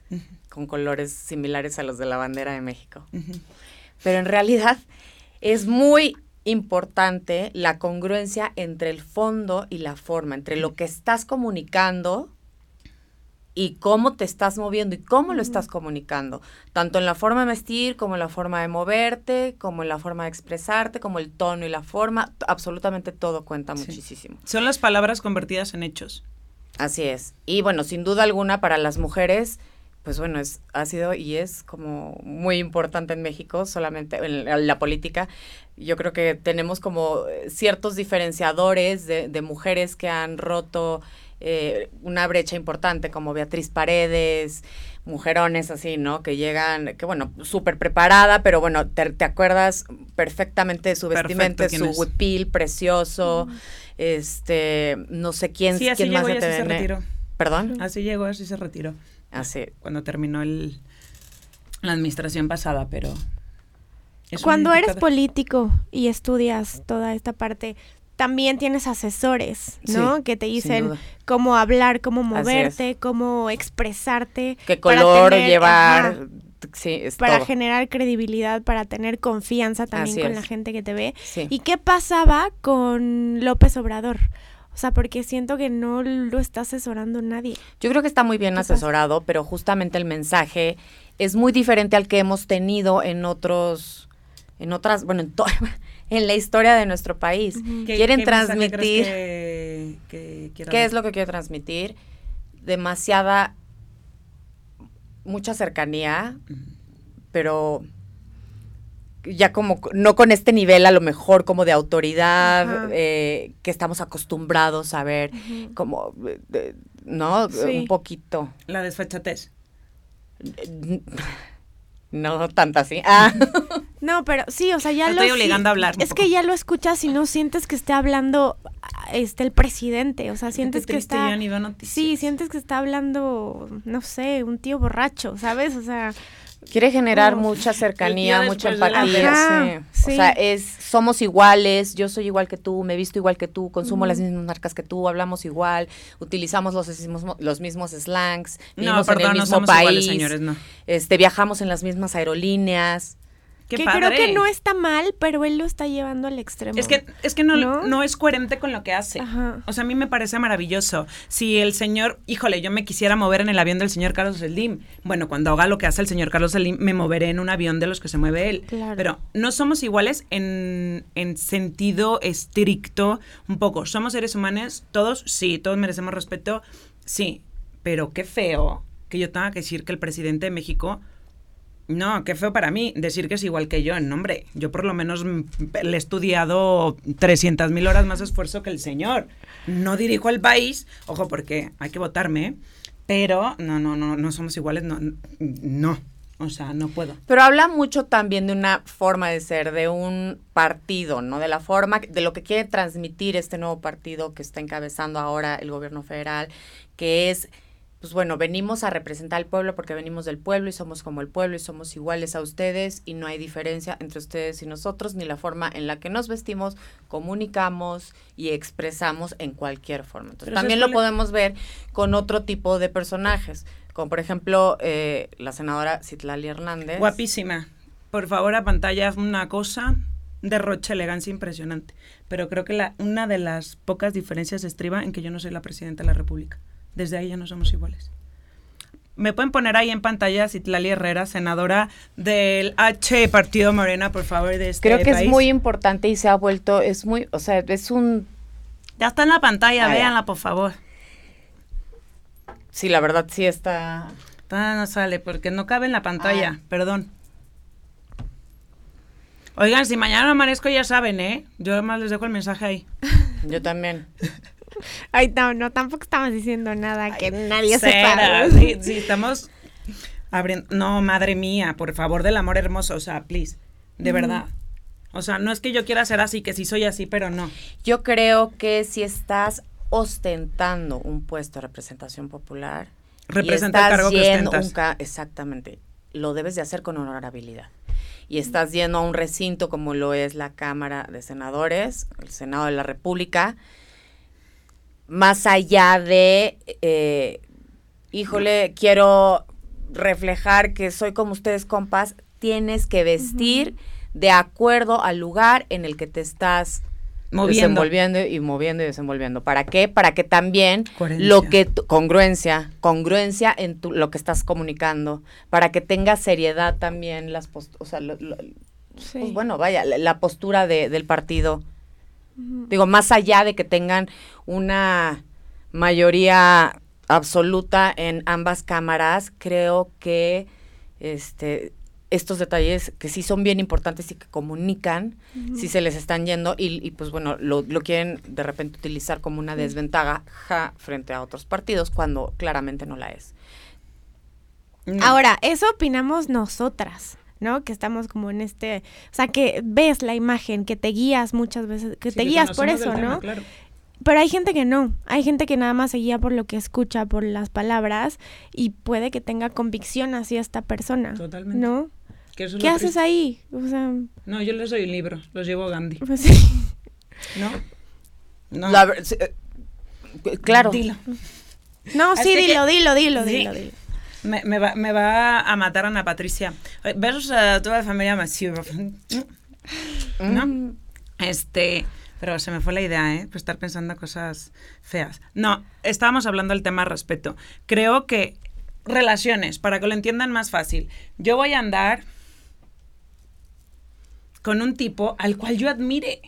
con colores similares a los de la bandera de México. ujú. Pero en realidad es muy importante la congruencia entre el fondo y la forma, entre lo que estás comunicando y cómo te estás moviendo y cómo lo estás comunicando, tanto en la forma de vestir, como en la forma de moverte, como en la forma de expresarte, como el tono y la forma, absolutamente todo cuenta Sí. muchísimo. Son las palabras convertidas en hechos. Así es. Y bueno, sin duda alguna para las mujeres, pues bueno, es, ha sido y es como muy importante en México, solamente en la, la política. Yo creo que tenemos como eh, ciertos diferenciadores de, de mujeres que han roto eh, una brecha importante, como Beatriz Paredes, mujerones así, ¿no? Que llegan, que bueno, súper preparada, pero bueno, te, te acuerdas perfectamente de su vestimenta, ¿quién su huipil precioso, este, no sé quién, Sí, así quién llegó más así te se retiró. ¿Perdón? Así llegó, así se retiró. Así. Cuando terminó el, la administración pasada, pero... Cuando eres político y estudias toda esta parte, también tienes asesores, ¿no? Sí, que te dicen cómo hablar, cómo moverte, cómo expresarte. qué para color tener- llevar. ajá, Sí, es para todo. generar credibilidad, para tener confianza también Así con es. la gente que te ve. Sí. ¿Y qué pasaba con López Obrador? O sea, porque siento que no lo está asesorando nadie. Yo creo que está muy bien asesorado, pero justamente el mensaje es muy diferente al que hemos tenido en otros, en otras, bueno, en, to- en la historia de nuestro país. ¿Qué- Quieren qué transmitir, crees que, que quiera ¿qué es lo que quiere transmitir? Demasiada, mucha cercanía, pero ya como no con este nivel a lo mejor como de autoridad eh, que estamos acostumbrados a ver como eh, de- no Sí. un poquito La desfachatez. no tanto así ah No, pero sí, o sea, ya Te lo estoy obligando a hablar Es que ya lo escuchas y no sientes que esté hablando este el presidente, o sea, sientes que está ya ni veo noticias. Sí, sientes que está hablando, no sé, un tío borracho, ¿sabes? O sea, quiere generar Uf. mucha cercanía El mucha la empatía sí. sí. o sea es somos iguales yo soy igual que tú me visto igual que tú consumo las mismas marcas que tú hablamos igual utilizamos los mismos los mismos slangs No, vivimos en perdón, el no mismo somos país iguales, señores, no. este viajamos en las mismas aerolíneas Qué que padre. creo que no está mal, pero él lo está llevando al extremo. Es que, es que no, ¿No? ¿No? es coherente con lo que hace. Ajá. O sea, a mí me parece maravilloso. Si el señor, híjole, yo me quisiera mover en el avión del señor Carlos Slim, bueno, cuando haga lo que hace el señor Carlos Slim, me moveré en un avión de los que se mueve él. Claro. Pero no somos iguales en, en sentido estricto, un poco. Somos seres humanos, todos, sí, todos merecemos respeto, sí. Pero qué feo que yo tenga que decir que el presidente de México no, qué feo para mí decir que es igual que yo. No, hombre, yo por lo menos le he estudiado 300 mil horas más esfuerzo que el señor. No dirijo el país, ojo, porque hay que votarme, pero no, no, no, no somos iguales, no, no, o sea, no puedo. Pero habla mucho también de una forma de ser, de un partido, ¿no? De la forma, de lo que quiere transmitir este nuevo partido que está encabezando ahora el gobierno federal, que es, pues bueno, venimos a representar al pueblo porque venimos del pueblo y somos como el pueblo y somos iguales a ustedes y no hay diferencia entre ustedes y nosotros, ni la forma en la que nos vestimos, comunicamos y expresamos en cualquier forma. Entonces, Pero también ¿sabes lo podemos ver con otro tipo de personajes, como por ejemplo eh, la senadora Citlali Hernández. Guapísima. Por favor, a pantalla una cosa, derroche elegancia impresionante. Pero creo que la, una de las pocas diferencias estriba en que yo no soy la presidenta de la República. Desde ahí ya no somos iguales. Me pueden poner ahí en pantalla Citlali Herrera, senadora del H Partido Morena, por favor, de este Creo que país. es muy importante y se ha vuelto, es muy, o sea, es un, Ya está en la pantalla, Ah, véanla, por favor. sí, la verdad sí está, Ah, no sale, porque no cabe en la pantalla, Ah. perdón. Oigan, si mañana amanezco ya saben, ¿eh? Yo además les dejo el mensaje ahí. yo también. Ay, no, no, tampoco estamos diciendo nada que nadie sepa. sí, sí, estamos abriendo. No, madre mía, por favor, del amor hermoso, o sea, please, de verdad. O sea, no es que yo quiera ser así, que sí soy así, pero no. Yo creo que si estás ostentando un puesto de representación popular, y Representa el estás cargo que ostentas. un ca- exactamente, lo debes de hacer con honorabilidad. Y estás yendo a un recinto como lo es la Cámara de Senadores, el Senado de la República, más allá de, eh, híjole, quiero reflejar que soy como ustedes, compas, tienes que vestir de acuerdo al lugar en el que te estás Moviendo. desenvolviendo y moviendo y desenvolviendo. ¿Para qué? Para que también Coherencia. lo que tu- congruencia, congruencia en tu, lo que estás comunicando, para que tenga seriedad también las post- o sea, lo- lo- Sí. pues bueno, vaya, la, la postura de- del partido. Digo, más allá de que tengan una mayoría absoluta en ambas cámaras, creo que este estos detalles que sí son bien importantes y que comunican, si se les están yendo y, y, pues bueno, lo, lo quieren de repente utilizar como una desventaja ja, frente a otros partidos cuando claramente no la es. No. Ahora, eso opinamos nosotras. ¿No? Que estamos como en este, o sea, que ves la imagen, que te guías muchas veces, que Sí, te guías por eso, tema, ¿no? claro. Pero hay gente que no, hay gente que nada más se guía por lo que escucha, por las palabras y puede que tenga convicción hacia esta persona, Totalmente. ¿no? Que eso es ¿Qué haces triste. ahí? O sea, No, yo les doy un libro, los llevo a Gandhi, pues sí. ¿no? No. La ver- sí, eh, claro. Dilo. No, sí, que- dilo, dilo, dilo, Sí. dilo, dilo. Me, me va, me va a matar Ana Patricia. Eh, Versus a toda la familia. ¿No? Mm. Este. Pero se me fue la idea, ¿eh? Por estar pensando cosas feas. No, estábamos hablando del tema respeto. Creo que relaciones, para que lo entiendan más fácil. Yo voy a andar con un tipo al cual yo admire.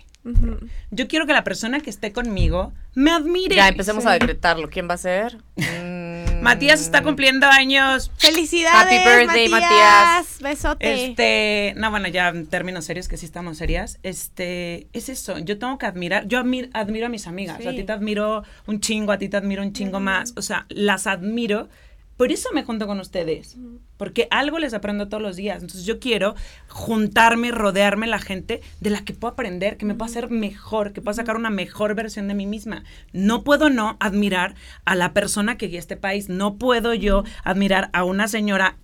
Yo quiero que la persona que esté conmigo me admire. Ya empecemos Sí. a decretarlo. ¿Quién va a ser? Matías está cumpliendo años. Felicidades, Happy birthday, Matías. Matías. Besote. Este, no, bueno, ya en términos serios, que sí estamos serias, este, es eso, yo tengo que admirar, yo admir- admiro a mis amigas, Sí. a ti te admiro un chingo, a ti te admiro un chingo más, o sea, las admiro, por eso me junto con ustedes, porque algo les aprendo todos los días, entonces yo quiero juntarme, rodearme la gente de la que puedo aprender, que me pueda hacer mejor, que pueda sacar una mejor versión de mí misma. No puedo no admirar a la persona que guía este país, no puedo yo admirar a una señora,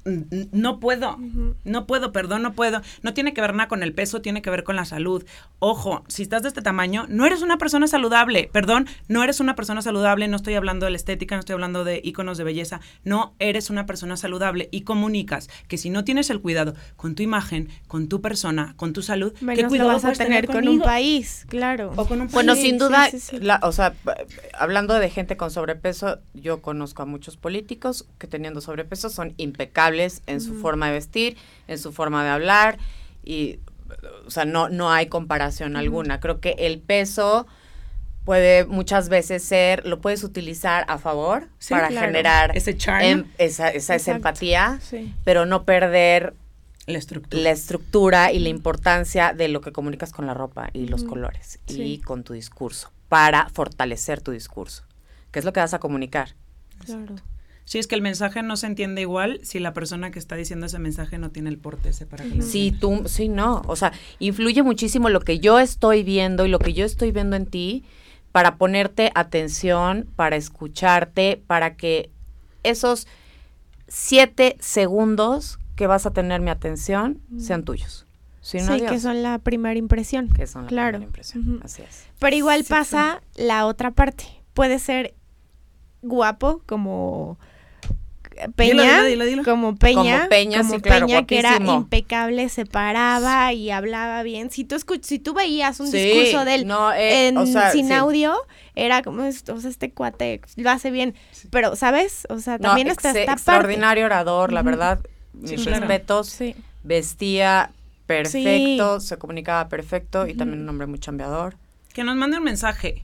no puedo, no puedo, perdón, no puedo. No tiene que ver nada con el peso, tiene que ver con la salud. Ojo, si estás de este tamaño, no eres una persona saludable, perdón, no eres una persona saludable, no estoy hablando de la estética, no estoy hablando de íconos de belleza, no eres una persona saludable. Y comunicas que si no tienes el cuidado con tu imagen, con tu persona, con tu salud, ¿qué Menos cuidado vas a tener con un país, claro. O con un Bueno, país. Sin duda, sí, sí. la- o sea, hablando de gente con sobrepeso, yo conozco a muchos políticos que teniendo sobrepeso son impecables en su forma de vestir, en su forma de hablar y, o sea, no, no hay comparación alguna. Creo que el peso puede muchas veces ser, lo puedes utilizar a favor Sí, para claro. generar Ese charm. em- esa, esa, empatía, Sí. pero no perder La estructura. la estructura y la importancia de lo que comunicas con la ropa y los Ujú. colores Sí. y con tu discurso para fortalecer tu discurso. ¿Qué es lo que vas a comunicar? Claro. Sí, es que el mensaje no se entiende igual si la persona que está diciendo ese mensaje no tiene el porte ese para que lo Si entienda. tú, sí, no, o sea, influye muchísimo lo que yo estoy viendo y lo que yo estoy viendo en ti para ponerte atención, para escucharte, para que esos siete segundos que vas a tener mi atención sean tuyos. Sí, que son la primera impresión. Que son la claro. primera impresión. Así es. Pero igual Sí, pasa la otra parte. Puede ser guapo como Peña, Dilo, dilo, dilo, dilo. como Peña, Como Peña, sí, claro, que era impecable, se paraba y hablaba bien. Si tú escuch si tú veías un Sí, discurso de él no, eh, en, o sea, sin sí. audio, era como, o sea, este cuate lo hace bien. Pero, ¿sabes? O sea, No, también está ex- esta parte. extraordinario orador, la verdad. Mis claro. respetos. Sí. Vestía perfecto, se comunicaba perfecto y también un hombre muy chambeador. Que nos mande un mensaje.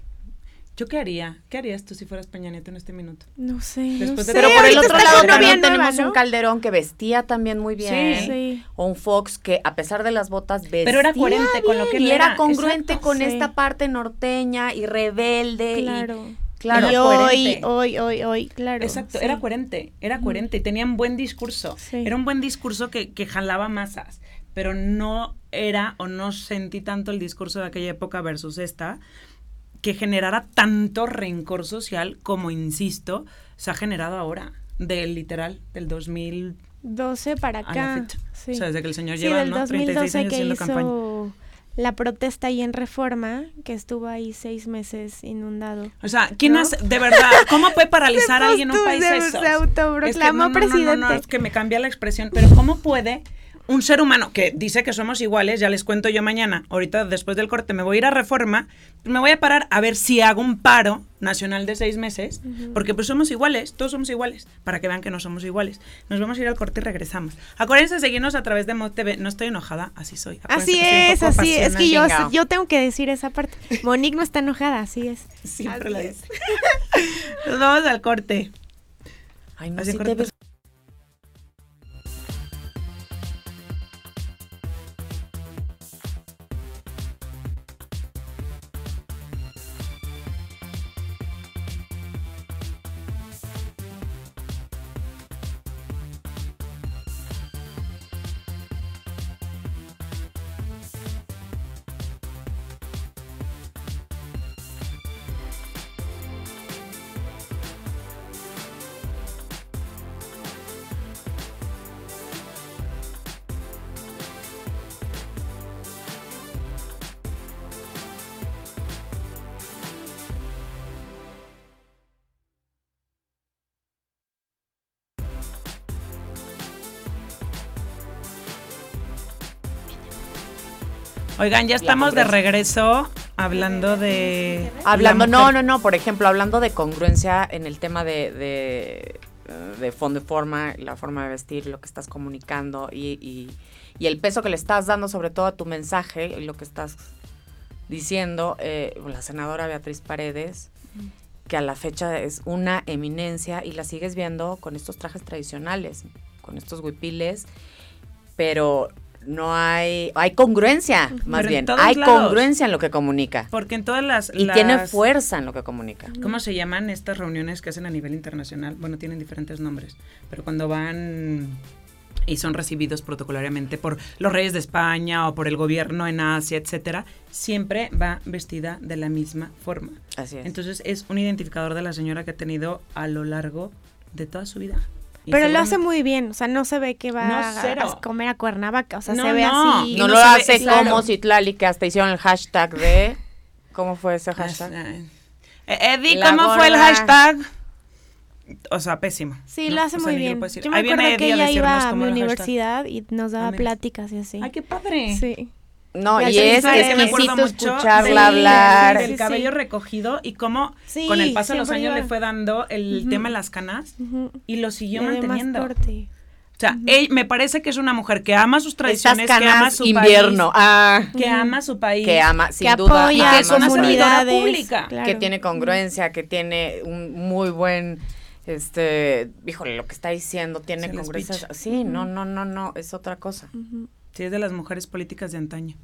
¿Yo qué haría? ¿Qué harías tú si fueras Peña Nieto en este minuto? No sé. Después no de- sé, Pero por el otro lado también bien nueva, tenemos ¿no? un Calderón que vestía también muy bien. Sí. Sí. O un Fox que a pesar de las botas vestía Pero era coherente con lo que bien él y era era, congruente exacto, con sí. esta parte norteña y rebelde. y- Claro. claro. y hoy, hoy, hoy, hoy, claro. Exacto, sí. era coherente, era coherente y tenía un buen discurso. Sí. Era un buen discurso que, que jalaba masas, pero no era o no sentí tanto el discurso de aquella época versus esta que generara tanto rencor social como, insisto, se ha generado ahora, del literal, del 2000 12 para a la acá. Sí. O sea, desde que el señor Sí, lleva, del ¿no? 36 2012 años que hizo campaña. la protesta ahí en Reforma, que estuvo ahí seis meses inundado. O sea, ¿quién ¿No? hace, de verdad, cómo puede paralizar a alguien un país eso? se autoproclamó Es que no, no, no, no, presidente. No, es que me cambia la expresión, pero ¿cómo puede un ser humano que dice que somos iguales, ya les cuento yo mañana, ahorita después del corte me voy a ir a Reforma, me voy a parar a ver si hago un paro nacional de seis meses, porque pues somos iguales, todos somos iguales, para que vean que no somos iguales. Nos vamos a ir al corte y regresamos. Acuérdense de seguirnos a través de Mod TV, no estoy enojada, así soy. Acuérdense Así soy es, así es. Es que yo, yo tengo que decir esa parte. Monique no está enojada, así es. Siempre Así la es. dice. Nos vamos al corte. Ay, no, Oigan, ya estamos de regreso hablando de. Hablando, la no, no, no, por ejemplo, hablando de congruencia en el tema de, de, de fondo y forma, la forma de vestir, lo que estás comunicando y, y- y el peso que le estás dando sobre todo a tu mensaje y lo que estás diciendo, eh, la senadora Beatriz Paredes, que a la fecha es una eminencia y la sigues viendo con estos trajes tradicionales, con estos huipiles, pero no hay, hay congruencia, más Pero bien, hay lados. congruencia en lo que comunica. Porque en todas las. Y las- tiene fuerza en lo que comunica. ¿Cómo se llaman estas reuniones que hacen a nivel internacional? Bueno, tienen diferentes nombres, pero cuando van y son recibidos protocolariamente por los reyes de España o por el gobierno en Asia, etcétera, siempre va vestida de la misma forma. Así es. Entonces es un identificador de la señora que ha tenido a lo largo de toda su vida. Pero lo hace muy bien, o sea, no se ve que va No, a- comer a Cuernavaca, o sea, No, se ve no. así. no, no lo se ve- hace claro. como Citlali, que hasta hicieron el hashtag de... ¿Cómo fue ese hashtag? Eh, Eddie, ¿cómo fue el hashtag? O sea, pésimo. Sí, lo hace O sea, muy bien. Yo me "Ahí viene acuerdo que ella iba a mi era el hashtag". universidad y nos daba Amén. pláticas y así. Ay, qué padre. Sí. No, y sé, es que me acuerdo mucho escucharla hablar. del Sí, cabello sí. recogido y cómo Sí, con el paso de los años iba. le fue dando el tema de las canas y lo siguió Le dio más manteniendo. O sea, ella- me parece que es una mujer que ama sus Estas tradiciones, que ama su invierno. Ah, que ama su país. que ama, sin que duda. apoya y que es una comunidades. pública. claro. que tiene congruencia, que tiene un muy buen, este, híjole, lo que está diciendo tiene Sí, el congruencia. Sí, no, no, no, no, es otra cosa. Sí, es de las mujeres políticas de antaño.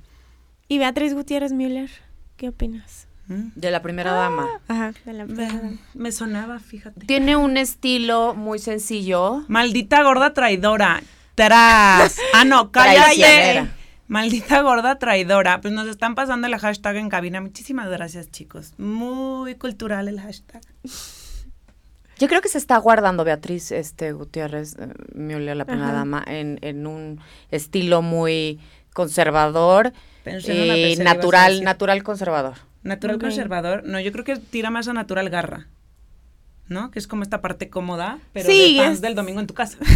Y Beatriz Gutiérrez Müller, ¿qué opinas? ¿Mm? De la primera dama. Ajá, de la Me, me sonaba, fíjate. Tiene un estilo muy sencillo. Maldita gorda traidora. Tras. Ah, no, cállate. Maldita gorda traidora. Pues nos están pasando el hashtag en cabina. Muchísimas gracias, chicos. Muy cultural el hashtag. Yo creo que se está guardando Beatriz este Gutiérrez eh, Müller, la primera Ajá. dama, en, en un estilo muy conservador Pensé en una y natural, natural conservador. Natural conservador. No, yo creo que tira más a natural garra. ¿No? Que es como esta parte cómoda, pero Sí, de fans es- del domingo en tu casa.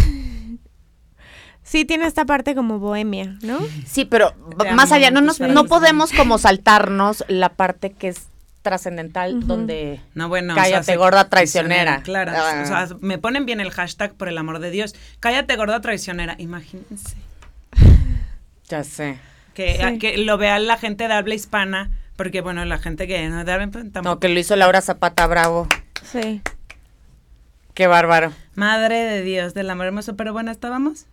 Sí, tiene esta parte como bohemia, ¿no? Sí, pero más amo, allá, no, nos, no podemos como saltarnos la parte que es trascendental, donde No, bueno. Cállate, gorda traicionera. Claro. Ah. O sea, me ponen bien el hashtag por el amor de Dios. Cállate, gorda traicionera. Imagínense. ya sé. Que, Sí. que lo vea la gente de habla hispana. Porque, bueno, la gente que no de habla. No, que lo hizo Laura Zapata Bravo. Sí. Qué bárbaro. Madre de Dios, del amor hermoso. Pero bueno, estábamos.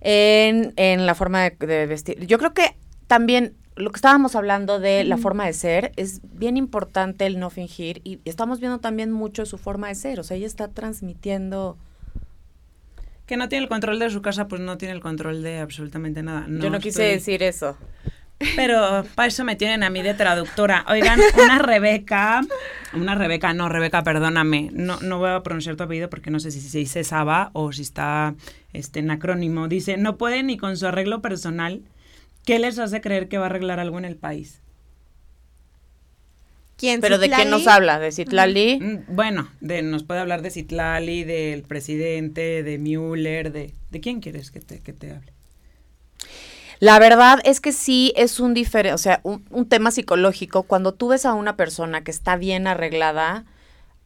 En, en la forma de, de vestir. Yo creo que también lo que estábamos hablando de la forma de ser es bien importante el no fingir y estamos viendo también mucho su forma de ser. O sea, ella está transmitiendo. Que no tiene el control de su casa, pues no tiene el control de absolutamente nada. Yo no quise estoy- decir eso. Pero para eso me tienen a mí de traductora. Oigan, una Rebeca, una Rebeca, no, Rebeca, perdóname, no, no voy a pronunciar tu apellido porque no sé si se dice Saba o si está este, en acrónimo. Dice, no puede ni con su arreglo personal. ¿Qué les hace creer que va a arreglar algo en el país? ¿Quién? Pero ¿de qué nos habla? ¿De Citlali? Mm, Bueno, de, nos puede hablar de Citlali, del presidente, de Müller, de... ¿De quién quieres que te, que te hable? La verdad es que sí es un diferente, o sea, un, un tema psicológico. Cuando tú ves a una persona que está bien arreglada,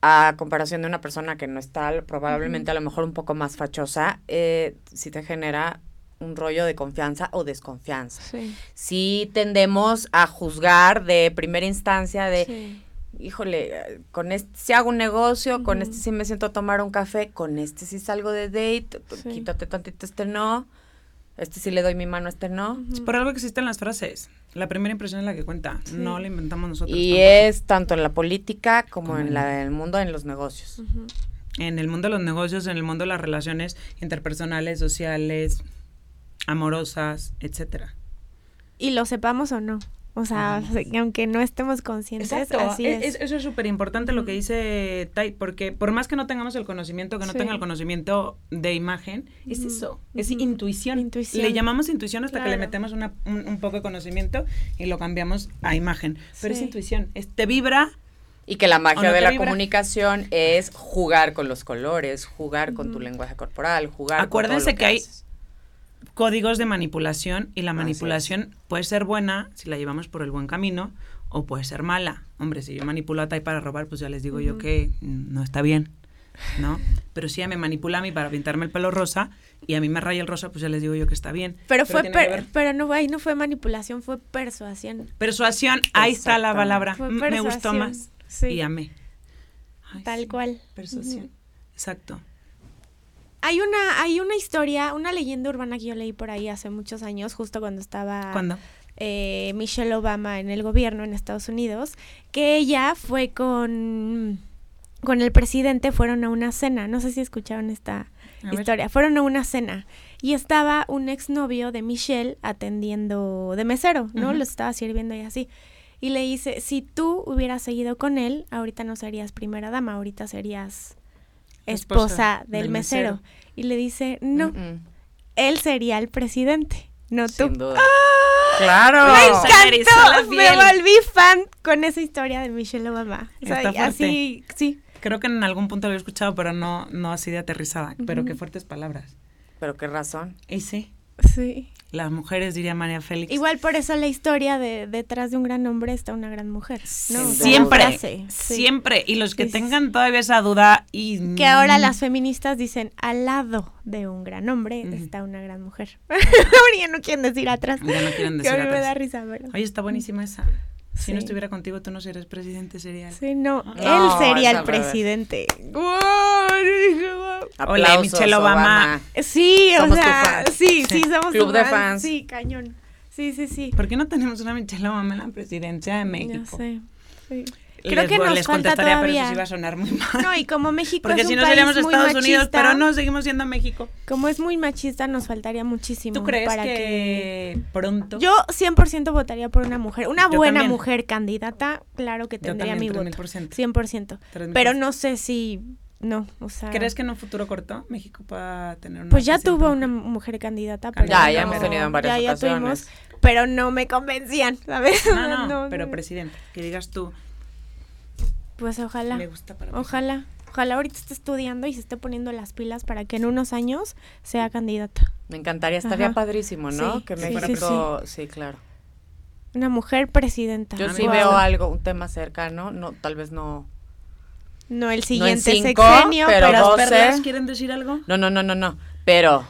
a comparación de una persona que no está, probablemente a lo mejor un poco más fachosa, eh, sí te genera un rollo de confianza o desconfianza. Sí. Sí tendemos a juzgar de primera instancia de, sí. híjole, con este sí hago un negocio, con este sí me siento a tomar un café, con este sí salgo de date, Sí. quítate tantito este no, este sí le doy mi mano, este no. Por algo que existen las frases. La primera impresión es la que cuenta. No la inventamos nosotros. Y tampoco. es tanto en la política como, Como en en- la, en el mundo en los negocios. En el mundo de los negocios, en el mundo de las relaciones interpersonales, sociales, amorosas, etcétera. Y lo sepamos o no. O sea, aunque no estemos conscientes, así E- es. es- eso es súper importante lo que dice Tai, porque por más que no tengamos el conocimiento, que no Sí. tenga el conocimiento de imagen, es eso, es intuición. Intuición. Le llamamos intuición hasta que le Claro. metemos una- un, un poco de conocimiento y lo cambiamos a imagen. Pero es Sí. intuición, es, te vibra Y que la ¿O magia no de la vibra? comunicación es jugar con los colores, jugar con tu lenguaje corporal, jugar Acuérdense con todo lo que hay- haces. Códigos de manipulación y la manipulación puede ser buena si la llevamos por el buen camino o puede ser mala. Hombre, si yo manipulo a Tai para robar, pues ya les digo yo que no está bien, ¿no? Pero si ella me manipula a mí para pintarme el pelo rosa y a mí me raya el rosa, pues ya les digo yo que está bien. Pero fue, per- pero no, ahí no fue manipulación, fue persuasión. Persuasión, ahí está la palabra. Fue Me gustó más sí. y amé. Ay, Tal sí, cual. Persuasión, exacto. Hay una, hay una historia, una leyenda urbana que yo leí por ahí hace muchos años, justo cuando estaba ¿Cuándo? eh, Michelle Obama en el gobierno en Estados Unidos, que ella fue con, con el presidente, fueron a una cena, no sé si escucharon esta A ver. historia, fueron a una cena y estaba un exnovio de Michelle atendiendo de mesero, ¿no? Ujú. Lo estaba sirviendo y así. Y le dice, si tú hubieras seguido con él, ahorita no serías primera dama, ahorita serías esposa, Esposa del, del mesero. mesero. Y le dice, no, Mm-mm. él sería el presidente, no tú. Sin duda. Claro. Me encantó, me volví fan con esa historia de Michelle Obama. O sea, Está fuerte. así, sí. Creo que en algún punto lo he escuchado, pero no, no así de aterrizada. Pero qué fuertes palabras. Pero qué razón. Y sí, Sí. las mujeres, diría María Félix. Igual por eso la historia de detrás de un gran hombre está una gran mujer. ¿no? Siempre, sí. siempre. Y los que Sí, sí, tengan todavía esa duda y... Que ahora las feministas dicen al lado de un gran hombre está una gran mujer. Ahora ya no quieren decir atrás. Ya no quieren Que decir a mí me atrás. da risa, pero. Oye, está buenísima esa. Si Sí. no estuviera contigo, tú no serías presidente, sería él. Sí, no, No, él sería el presidente. ¡Guau! Hola, Michelle Obama. Sí, Somos o tu sea, sí, sí, Sí. somos Club tu de fan. fans. Sí, cañón. Sí, sí, sí. ¿Por qué no tenemos una Michelle Obama en la presidencia de México? Ya sé. Sí. Les, Creo que nos les falta contestaría, pero todavía. eso sí va a sonar muy mal. No, y como México Porque es si un no país seríamos muy Estados Unidos, machista, pero no, seguimos siendo México. Como es muy machista, nos faltaría muchísimo. ¿Tú crees para que, pronto? Yo 100% votaría por una mujer. Una Yo buena también. mujer candidata, claro que Yo tendría mi también, voto. 3000%. 100%. 3000%. Pero no sé si... No, o sea... ¿Crees que en un futuro corto México pueda tener una Pues ya tuvo una mujer? candidata, pero Ya, ya no- hemos tenido en varias ya, ya ocasiones. tuvimos, pero no me convencían, ¿sabes? No, no, pero presidente. Que digas tú, Pues ojalá, me gusta para ojalá, ojalá ahorita esté estudiando y se esté poniendo las pilas para que en unos años sea candidata. Me encantaría, estaría Ajá. padrísimo, ¿no? Sí, que sí, México, sí, claro. Una mujer presidenta. Yo A sí veo gusta. algo, un tema cercano, no, tal vez no. No el en siguiente cinco, sexenio, pero pero, ¿Las doce. perlas quieren decir algo? No, no, no, no, no. Pero,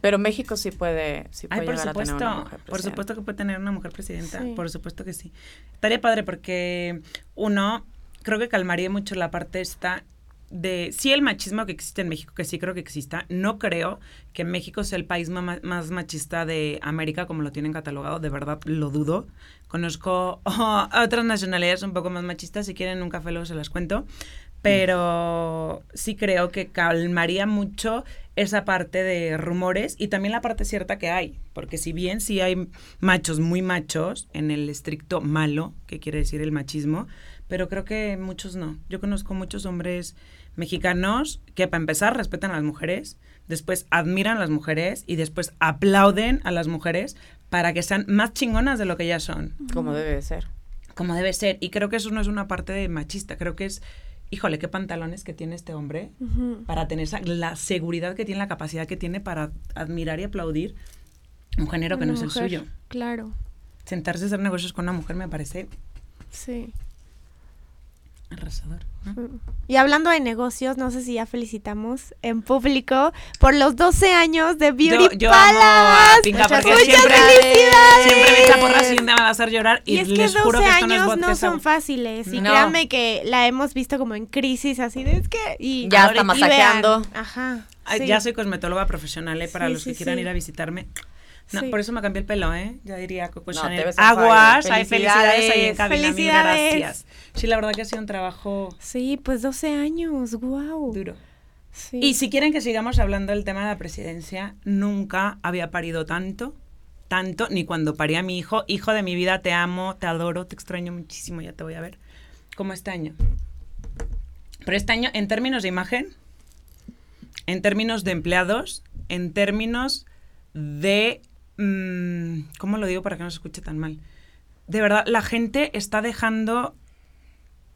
pero México sí puede, sí puede Ay, por a tener supuesto, una mujer por supuesto que puede tener una mujer presidenta, Sí. por supuesto que sí. Estaría padre porque uno, creo que calmaría mucho la parte esta de, sí el machismo que existe en México, que sí creo que exista, no creo que México sea el país ma- más machista de América como lo tienen catalogado, de verdad lo dudo. Conozco a otras nacionalidades un poco más machistas, si quieren un café luego se las cuento, pero sí creo que calmaría mucho esa parte de rumores y también la parte cierta que hay, porque si bien sí hay machos muy machos en el estricto malo, que quiere decir el machismo, pero creo que muchos no. Yo conozco muchos hombres mexicanos que para empezar respetan a las mujeres, después admiran a las mujeres y después aplauden a las mujeres para que sean más chingonas de lo que ya son Como debe de ser. como debe ser. Y creo que eso no es una parte de machista, creo que es, híjole, qué pantalones que tiene este hombre para tener esa- la seguridad que tiene, la capacidad que tiene para admirar y aplaudir un género que Una no es el suyo. Claro, Sentarse a hacer negocios con una mujer me parece sí. Arrasador. Y hablando de negocios, no sé si ya felicitamos en público por los 12 años de Beauty Yo, yo amo a Palace. Pinca Muchas porque siempre, felicidades. siempre me un día me va a hacer llorar. Y, Y es que les 12 juro que esto no es años no son fáciles. Y No. créanme que la hemos visto como en crisis, así de es que. Y Ya ahora- está y masajeando. vean, Ajá. Sí. Ya soy cosmetóloga profesional, ¿eh? para Sí, los que sí, quieran sí. ir a visitarme. No, Sí. por eso me cambié el pelo, ¿eh? Ya diría Coco No, Chanel. Aguas, hay felicidades ahí en Felicidades. cabina, mil gracias. Sí, la verdad que ha sido un trabajo Sí, pues 12 años, wow. duro. Sí. Y si quieren que sigamos hablando del tema de la presidencia, nunca había parido tanto, tanto, ni cuando parí a mi hijo. Hijo de mi vida, te amo, te adoro, te extraño muchísimo, ya te voy a ver. Como este año. Pero este año, en términos de imagen, en términos de empleados, en términos de... mm, ¿Cómo lo digo para que no se escuche tan mal? De verdad, la gente está dejando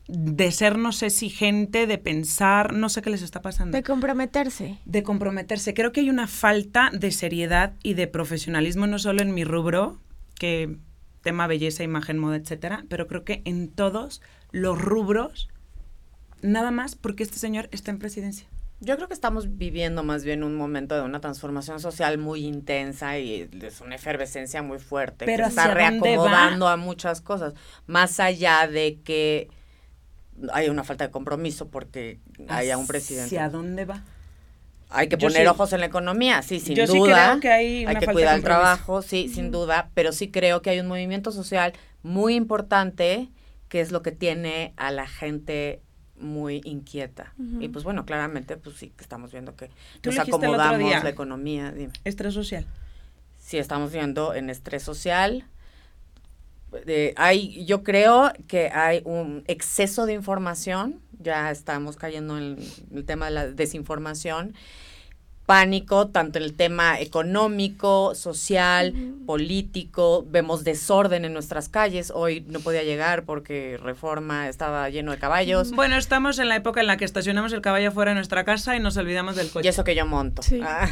de sernos exigente, de pensar, no sé qué les está pasando. De comprometerse. De comprometerse. Creo que hay una falta de seriedad y de profesionalismo, no solo en mi rubro, que tema belleza, imagen, moda, etcétera, pero creo que en todos los rubros, nada más porque este señor está en presidencia. Yo creo que estamos viviendo más bien un momento de una transformación social muy intensa y es una efervescencia muy fuerte Pero que está ¿hacia dónde reacomodando a muchas cosas, más allá de que haya una falta de compromiso porque haya un presidente. ¿Hacia dónde va? Hay que Yo poner sí- ojos en la economía, sí, sin Yo sí duda. creo que hay una que falta de cuidar el trabajo, sí, sin duda, pero sí creo que hay un movimiento social muy importante que es lo que tiene a la gente muy inquieta. Y pues bueno, claramente, pues sí, que estamos viendo que nos acomodamos la economía. Dime. Estrés social. Sí, estamos viendo en estrés social. Eh, hay, yo creo que hay un exceso de información, ya estamos cayendo en el tema de la desinformación, pánico, tanto en el tema económico, social, político, vemos desorden en nuestras calles, hoy no podía llegar porque Reforma estaba lleno de caballos, Bueno, estamos en la época en la que estacionamos el caballo fuera de nuestra casa y nos olvidamos del coche. y eso que yo monto. Sí. Ah.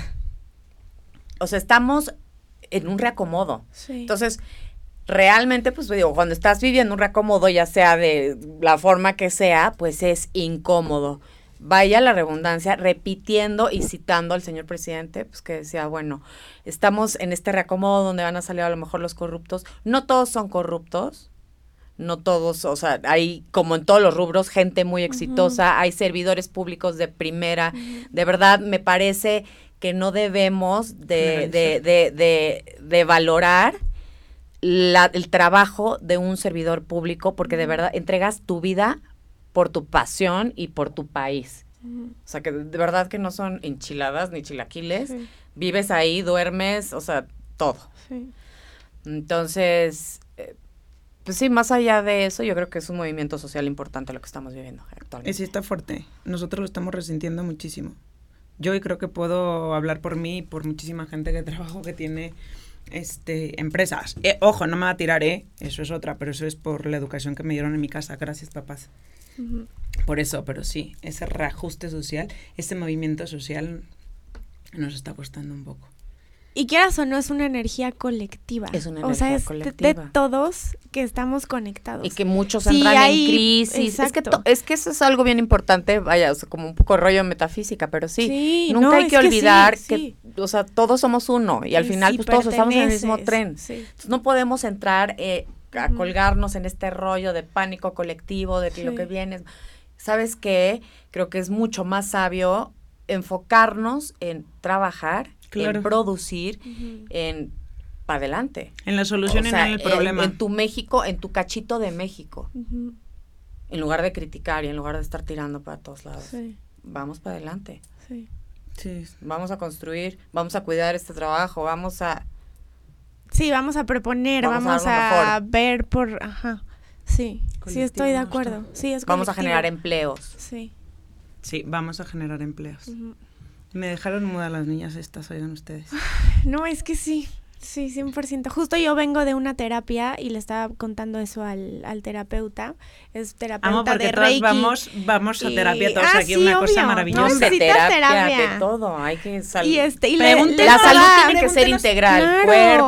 O sea, estamos en un reacomodo. Sí. Entonces, realmente, pues digo, cuando estás viviendo un reacomodo, ya sea de la forma que sea, pues es incómodo. Vaya la redundancia, repitiendo y citando al señor presidente, pues que decía, bueno, estamos en este reacomodo donde van a salir a lo mejor los corruptos. No todos son corruptos, no todos, o sea, hay como en todos los rubros gente muy exitosa, hay servidores públicos de primera. De verdad, me parece que no debemos de, de, de, de, de valorar la- el trabajo de un servidor público porque de verdad entregas tu vida por tu pasión y por tu país. O sea, que de verdad que no son enchiladas ni chilaquiles. Sí, Vives ahí, duermes, o sea, todo. sí. Entonces, eh, pues sí, más allá de eso, yo creo que es un movimiento social importante lo que estamos viviendo Y actualmente. sí está fuerte. Nosotros lo estamos resintiendo muchísimo. Yo hoy creo que puedo hablar por mí y por muchísima gente que trabajo que tiene este empresas. Eh, ojo, no me va a tirar, ¿eh? Eso es otra, pero eso es por la educación que me dieron en mi casa. Gracias, papás. Por eso, pero sí, ese reajuste social, ese movimiento social nos está costando un poco. Y quieras o no, es una energía colectiva. Es una O sea, energía es de- de, colectiva. todos que estamos conectados. Y que muchos Sí, entran hay- en crisis. Es que, to- es que eso es algo bien importante, vaya, o sea, como un poco rollo metafísica, pero sí. Sí, Nunca no, hay que que sí, olvidar que, sí. o sea, todos somos uno y al final sí pues todos estamos en el mismo tren. sí. Entonces, no podemos entrar eh, a colgarnos en este rollo de pánico colectivo, de que lo que viene es... ¿Sabes qué? Creo que es mucho más sabio enfocarnos en trabajar, Claro. en producir, en para adelante. En la solución O y sea, no en el problema. En, tu México, en tu cachito de México. En lugar de criticar y en lugar de estar tirando para todos lados. Sí, Vamos para adelante. sí. Sí. Vamos a construir, vamos a cuidar este trabajo, vamos a... Sí, vamos a proponer, Vamos a vamos, ver por... Ajá. Sí, sí estoy de acuerdo. Sí, es Vamos a generar empleos. Sí. Sí, vamos a generar empleos. Me dejaron muda las niñas estas, oigan ustedes. No, es que sí. Sí, 100%. Justo yo vengo de una terapia y le estaba contando eso al, al terapeuta. Es terapeuta Amo porque de Reiki. vamos, vamos a Y- terapia todos Ah, aquí, sí, una cosa obvio. Maravillosa. No, terapia, terapia. de todo, hay que salir. Y este, y le, La salud tiene que ser integral, Claro,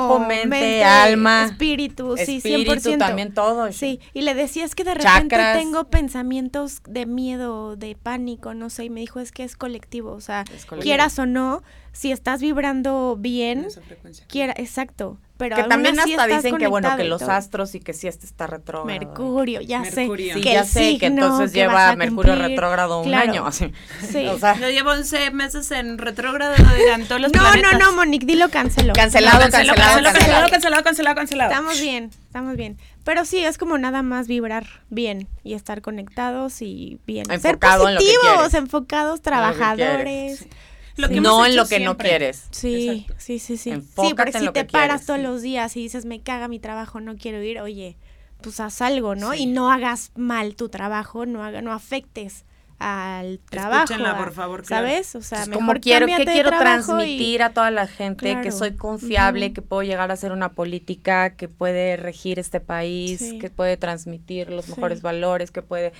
cuerpo, mente, alma, espíritu, sí, espíritu 100%. también todo. Sí, y le decía es que de repente Chakras. tengo pensamientos de miedo, de pánico, no sé, y me dijo es que es colectivo, o sea, colectivo. quieras o no, si estás vibrando En bien, esa frecuencia. quiera, exacto, pero Que también hasta estás dicen que bueno, que los astros y que sí este está retrógrado. Mercurio, ya Mercurio. sé. Sí, que ya sé, que entonces que lleva a Mercurio cumplir, retrógrado un claro. año. Así. Sí. O sea, Yo llevo 11 meses en retrógrado, dirán todos los No, planetas. no, no, Monique, dilo cancelo. Cancelado, Cancelado, cancelado, cancelado, cancelado. cancelado, cancelado. Estamos bien, estamos bien. Pero sí, es como nada más vibrar bien y estar conectados y bien. Enfocado Ser en lo que positivos, enfocados, trabajadores. Lo que Sí. hemos no en lo que no quieres. Sí, Exacto. sí, sí, sí. Enfócate sí, porque en si lo te que paras quieres, todos sí. los días y dices, me caga mi trabajo, no quiero ir, oye, pues haz algo, ¿no? Sí. Y no hagas mal tu trabajo, no, haga, no afectes al trabajo. Escúchenla, por favor, claro. ¿Sabes? O sea, Pues, mejor como quiero, que quiero y- transmitir a toda la gente que soy confiable, que puedo llegar a ser una política que puede regir este país, Sí. que puede transmitir los Sí. mejores valores, que puede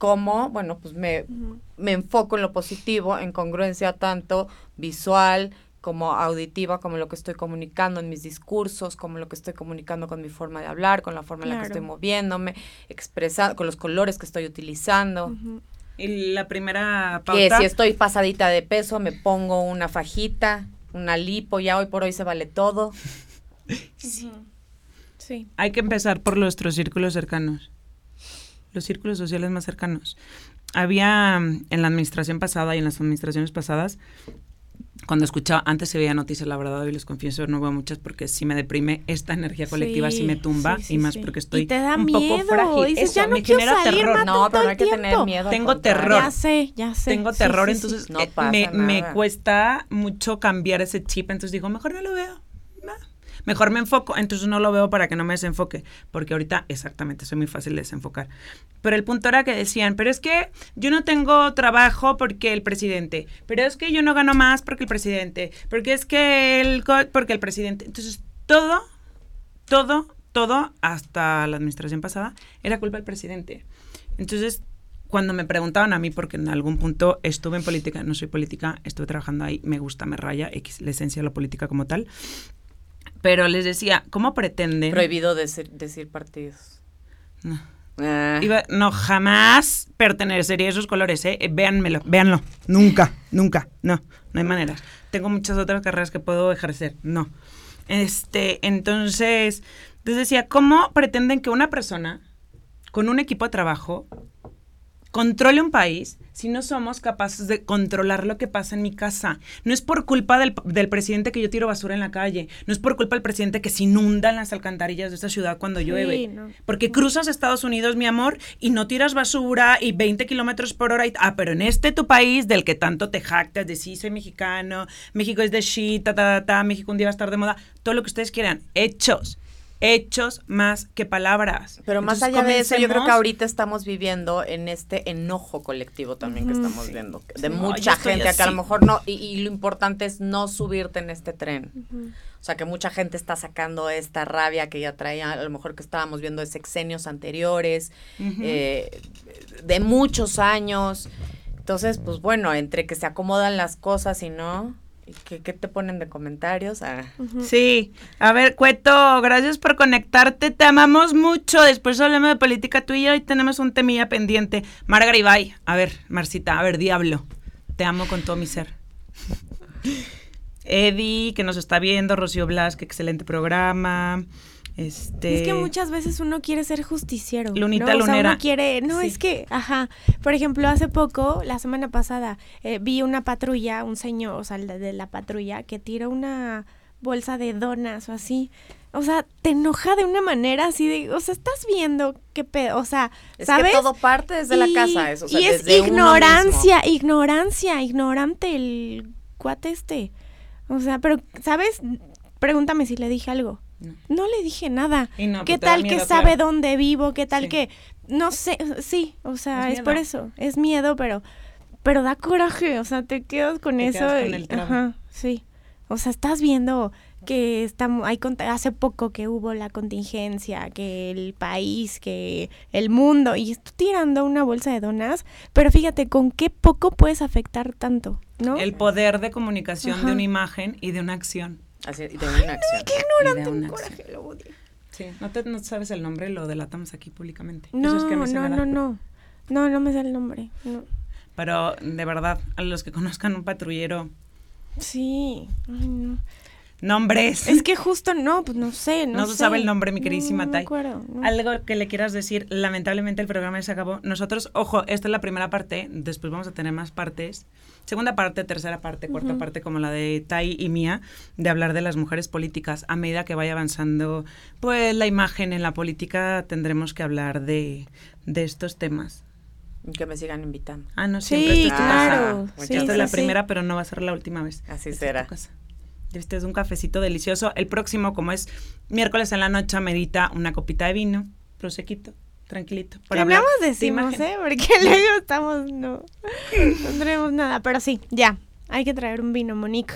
cómo, bueno, pues me, me enfoco en lo positivo, en congruencia tanto visual como auditiva, como lo que estoy comunicando en mis discursos, como lo que estoy comunicando con mi forma de hablar, con la forma en la que estoy moviéndome, expresando, con los colores que estoy utilizando. Y la primera Que pauta. si estoy pasadita de peso, me pongo una fajita, una lipo, ya hoy por hoy se vale todo. Ujú. Sí. Hay que empezar por nuestros círculos cercanos. Los círculos sociales más cercanos. Había mm, en la administración pasada y en las administraciones pasadas, cuando escuchaba, antes se veía noticias, la verdad, hoy les confieso, no veo muchas porque sí me deprime, esta energía colectiva sí, Sí, me tumba sí, sí, y más sí. porque estoy Y te da un poco frágil. dices, Eso ya no me genera salir, terror. No, pero no hay que tener miedo. Tengo terror. Ya sé, ya sé. Tengo terror, sí, sí. entonces No eh, pasa me, me cuesta mucho cambiar ese chip, entonces digo, mejor no lo veo. Mejor me enfoco, entonces no lo veo para que no me desenfoque, porque ahorita exactamente soy muy fácil de desenfocar. Pero el punto era que decían, pero es que yo no tengo trabajo porque el presidente, pero es que yo no gano más porque el presidente, porque es que el porque el presidente. Entonces, todo todo, todo, hasta la administración pasada, era culpa del presidente. Entonces, cuando me preguntaban a mí, porque en algún punto estuve en política, no soy política, estuve trabajando ahí, me gusta, me raya, X, la esencia de la política como tal, pero les decía, ¿cómo pretenden? Prohibido decir, decir partidos. No. Ah. Iba- no, jamás pertenecería a esos colores, ¿eh? Eh, Véanmelo, véanlo. Nunca, nunca. No, no hay manera. Tengo muchas otras carreras que puedo ejercer. No. Este, entonces, les decía, ¿cómo pretenden que una persona con un equipo de trabajo controle un país si no somos capaces de controlar lo que pasa en mi casa. No es por culpa del, del presidente que yo tiro basura en la calle, no es por culpa del presidente que se inundan las alcantarillas de esta ciudad cuando llueve. no. Porque cruzas Estados Unidos, mi amor, y no tiras basura y 20 kilómetros por hora. Y, ah, pero en este tu país del que tanto te jactas de sí, soy mexicano, México es de shit, ta, ta, ta, ta, México un día va a estar de moda. Todo lo que ustedes quieran. Hechos. Hechos más que palabras. Pero más Entonces, allá de eso, yo creo que ahorita estamos viviendo en este enojo colectivo también que estamos viendo. De Sí. mucha gente que a lo mejor no, y, y lo importante es no subirte en este tren. O sea, que mucha gente está sacando esta rabia que ya traía, a lo mejor que estábamos viendo de sexenios anteriores, eh, de muchos años. Entonces, pues bueno, entre que se acomodan las cosas y no, ¿y ¿qué, qué te ponen de comentarios? Ah. Sí, a ver, Cueto, gracias por conectarte, te amamos mucho. Después hablemos de política tú y yo, tenemos un temilla pendiente. Marga Garibay, a ver, Marcita, a ver, diablo, te amo con todo mi ser. Eddie, que nos está viendo, Rocío Blas, que excelente programa. Este, Es que muchas veces uno quiere ser justiciero. Lunita ¿no? O sea, lunera. uno quiere. No, Sí. es que, ajá. Por ejemplo, hace poco, la semana pasada, eh, vi una patrulla, un señor, o sea, el de, de la patrulla, que tira una bolsa de donas o así. O sea, te enoja de una manera así de. O sea, estás viendo qué pedo. O sea, Es ¿sabes? que todo parte desde la Y- casa, eso. O sea, y es desde uno ignorancia, ignorancia, ignorante el cuate este. O sea, pero, ¿sabes? Pregúntame si le dije algo. No. No le dije nada. Y no, ¿Qué pues tal que sabe dónde vivo? ¿Qué tal Sí. que no sé? Sí, o sea, Es es, por eso. Es miedo, pero pero da coraje, o sea, te quedas con Te eso. quedas con el ajá, sí. O sea, estás viendo que estamos hay hace poco que hubo la contingencia, que el país, que el mundo y estoy tirando una bolsa de donas, pero fíjate con qué poco puedes afectar tanto, ¿no? El poder de comunicación de una imagen y de una acción. Así, y de una acción. qué ignorante, un coraje, lo odio. Sí, no, te, no sabes el nombre, lo delatamos aquí públicamente. No, es que no, da. no, no. No, no me da el nombre. No. Pero de verdad, a los que conozcan un patrullero, Sí. Ay, no. Nombres. Es que justo no, pues no sé, no, No se sé. sabe el nombre, mi queridísima no, no acuerdo, no. Algo que le quieras decir, lamentablemente el programa ya se acabó. Nosotros, ojo, esta es la primera parte, después vamos a tener más partes. Segunda parte, tercera parte, cuarta Ujú. parte, como la de Tai y mía, de hablar de las mujeres políticas. A medida que vaya avanzando, pues la imagen en la política, tendremos que hablar de, de estos temas. Que me sigan invitando. Ah, no, Sí, siempre es tu casa. claro. Sí, Esta es sí, la sí. primera, pero no va a ser la última vez. Así Esta es será. Este es un cafecito delicioso. El próximo, como es miércoles en la noche, medita una copita de vino, prosequito, tranquilito. Para hablar hablamos de decimos, imagen. ¿eh? Porque luego estamos, no, no tenemos nada. Pero sí, ya, hay que traer un vino, Monique.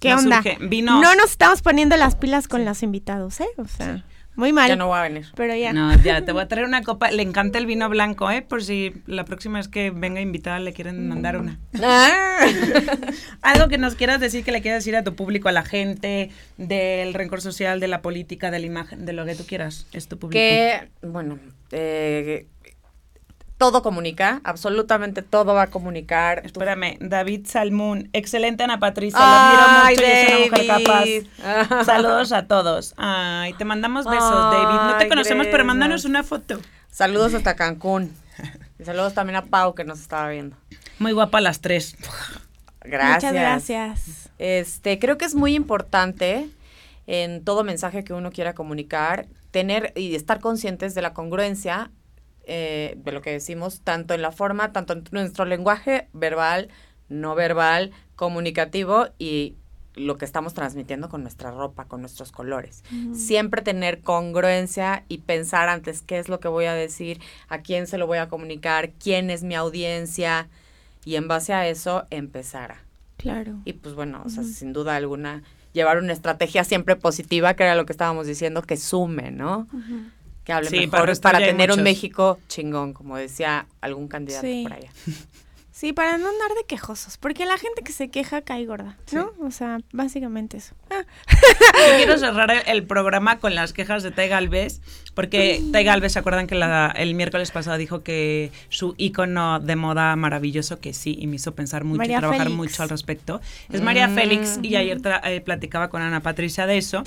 ¿Qué Nos onda? vinos. No nos estamos poniendo las pilas con los invitados, ¿eh? O sea, muy mal. Ya no voy a venir. Pero ya. No, ya, te voy a traer una copa. Le encanta el vino blanco, ¿eh? Por si la próxima vez que venga invitada le quieren mandar una. Ah. Algo que nos quieras decir, que le quieras decir a tu público, a la gente, del rencor social, de la política, de la imagen, de lo que tú quieras. Es tu público. que, bueno, eh, todo comunica, absolutamente todo va a comunicar. Espérame, David Salmún. Excelente, Ana Patricia. La admiro Ay, mucho y es una mujer David. capaz. Saludos a todos. Ay, te mandamos besos, Ay, David. No te conocemos, pero mándanos una foto. Saludos hasta Cancún. Y saludos también a Pau que nos estaba viendo. Muy guapa las tres. Gracias. Muchas gracias. Este, creo que es muy importante en todo mensaje que uno quiera comunicar, tener y estar conscientes de la congruencia eh, de lo que decimos, tanto en la forma, tanto en nuestro lenguaje verbal, no verbal, comunicativo y lo que estamos transmitiendo con nuestra ropa, con nuestros colores. Siempre tener congruencia y pensar antes qué es lo que voy a decir, a quién se lo voy a comunicar, quién es mi audiencia y en base a eso empezar a. Claro. Y pues bueno, o sea, sin duda alguna, llevar una estrategia siempre positiva, que era lo que estábamos diciendo, que sume, ¿no? Que hable Sí, para mejor para, hay tener un. México chingón, como decía algún candidato Sí. por allá. Sí, para no andar de quejosos, porque la gente que se queja cae gorda, ¿no? O sea, básicamente eso. Ah, Yo quiero cerrar el- el programa con las quejas de Tai Galvez, porque Tai Galvez, ¿se acuerdan que la- el miércoles pasado dijo que su icono de moda maravilloso, que sí, y me hizo pensar mucho María y trabajar Félix. mucho al respecto, es María Mm. Félix, y ayer tra- eh, platicaba con Ana Patricia de eso,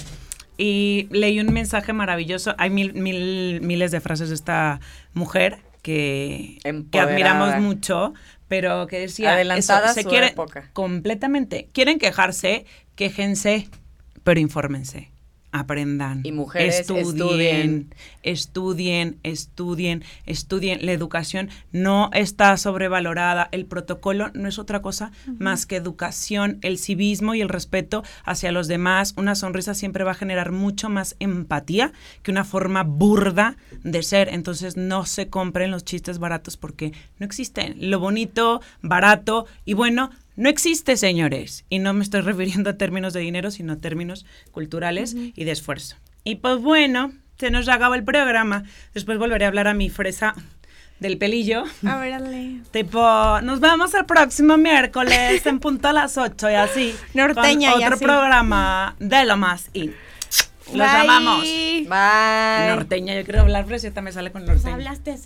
y leí un mensaje maravilloso, hay mil, mil, miles de frases de esta mujer que, que admiramos mucho, pero que decía, Adelantada eso, se su quiere, época. completamente. Quieren quejarse, quéjense, pero infórmense. Aprendan. Y mujeres, estudien, estudien, estudien, estudien. La educación no está sobrevalorada. El protocolo no es otra cosa más que educación, el civismo y el respeto hacia los demás. Una sonrisa siempre va a generar mucho más empatía que una forma burda de ser. Entonces no se compren los chistes baratos porque no existen. Lo bonito, barato y bueno no existe, señores. Y no me estoy refiriendo a términos de dinero, sino a términos culturales y de esfuerzo. Y pues bueno, se nos acabó el programa. Después volveré a hablar a mi fresa del pelillo. a ver, dale. Tipo, nos vemos el próximo miércoles en punto a las 8 y así. Norteña con y otro así. programa de lo más y los amamos. Bye. Norteña, yo quiero hablar, pero si esta me sale con norteña. hablaste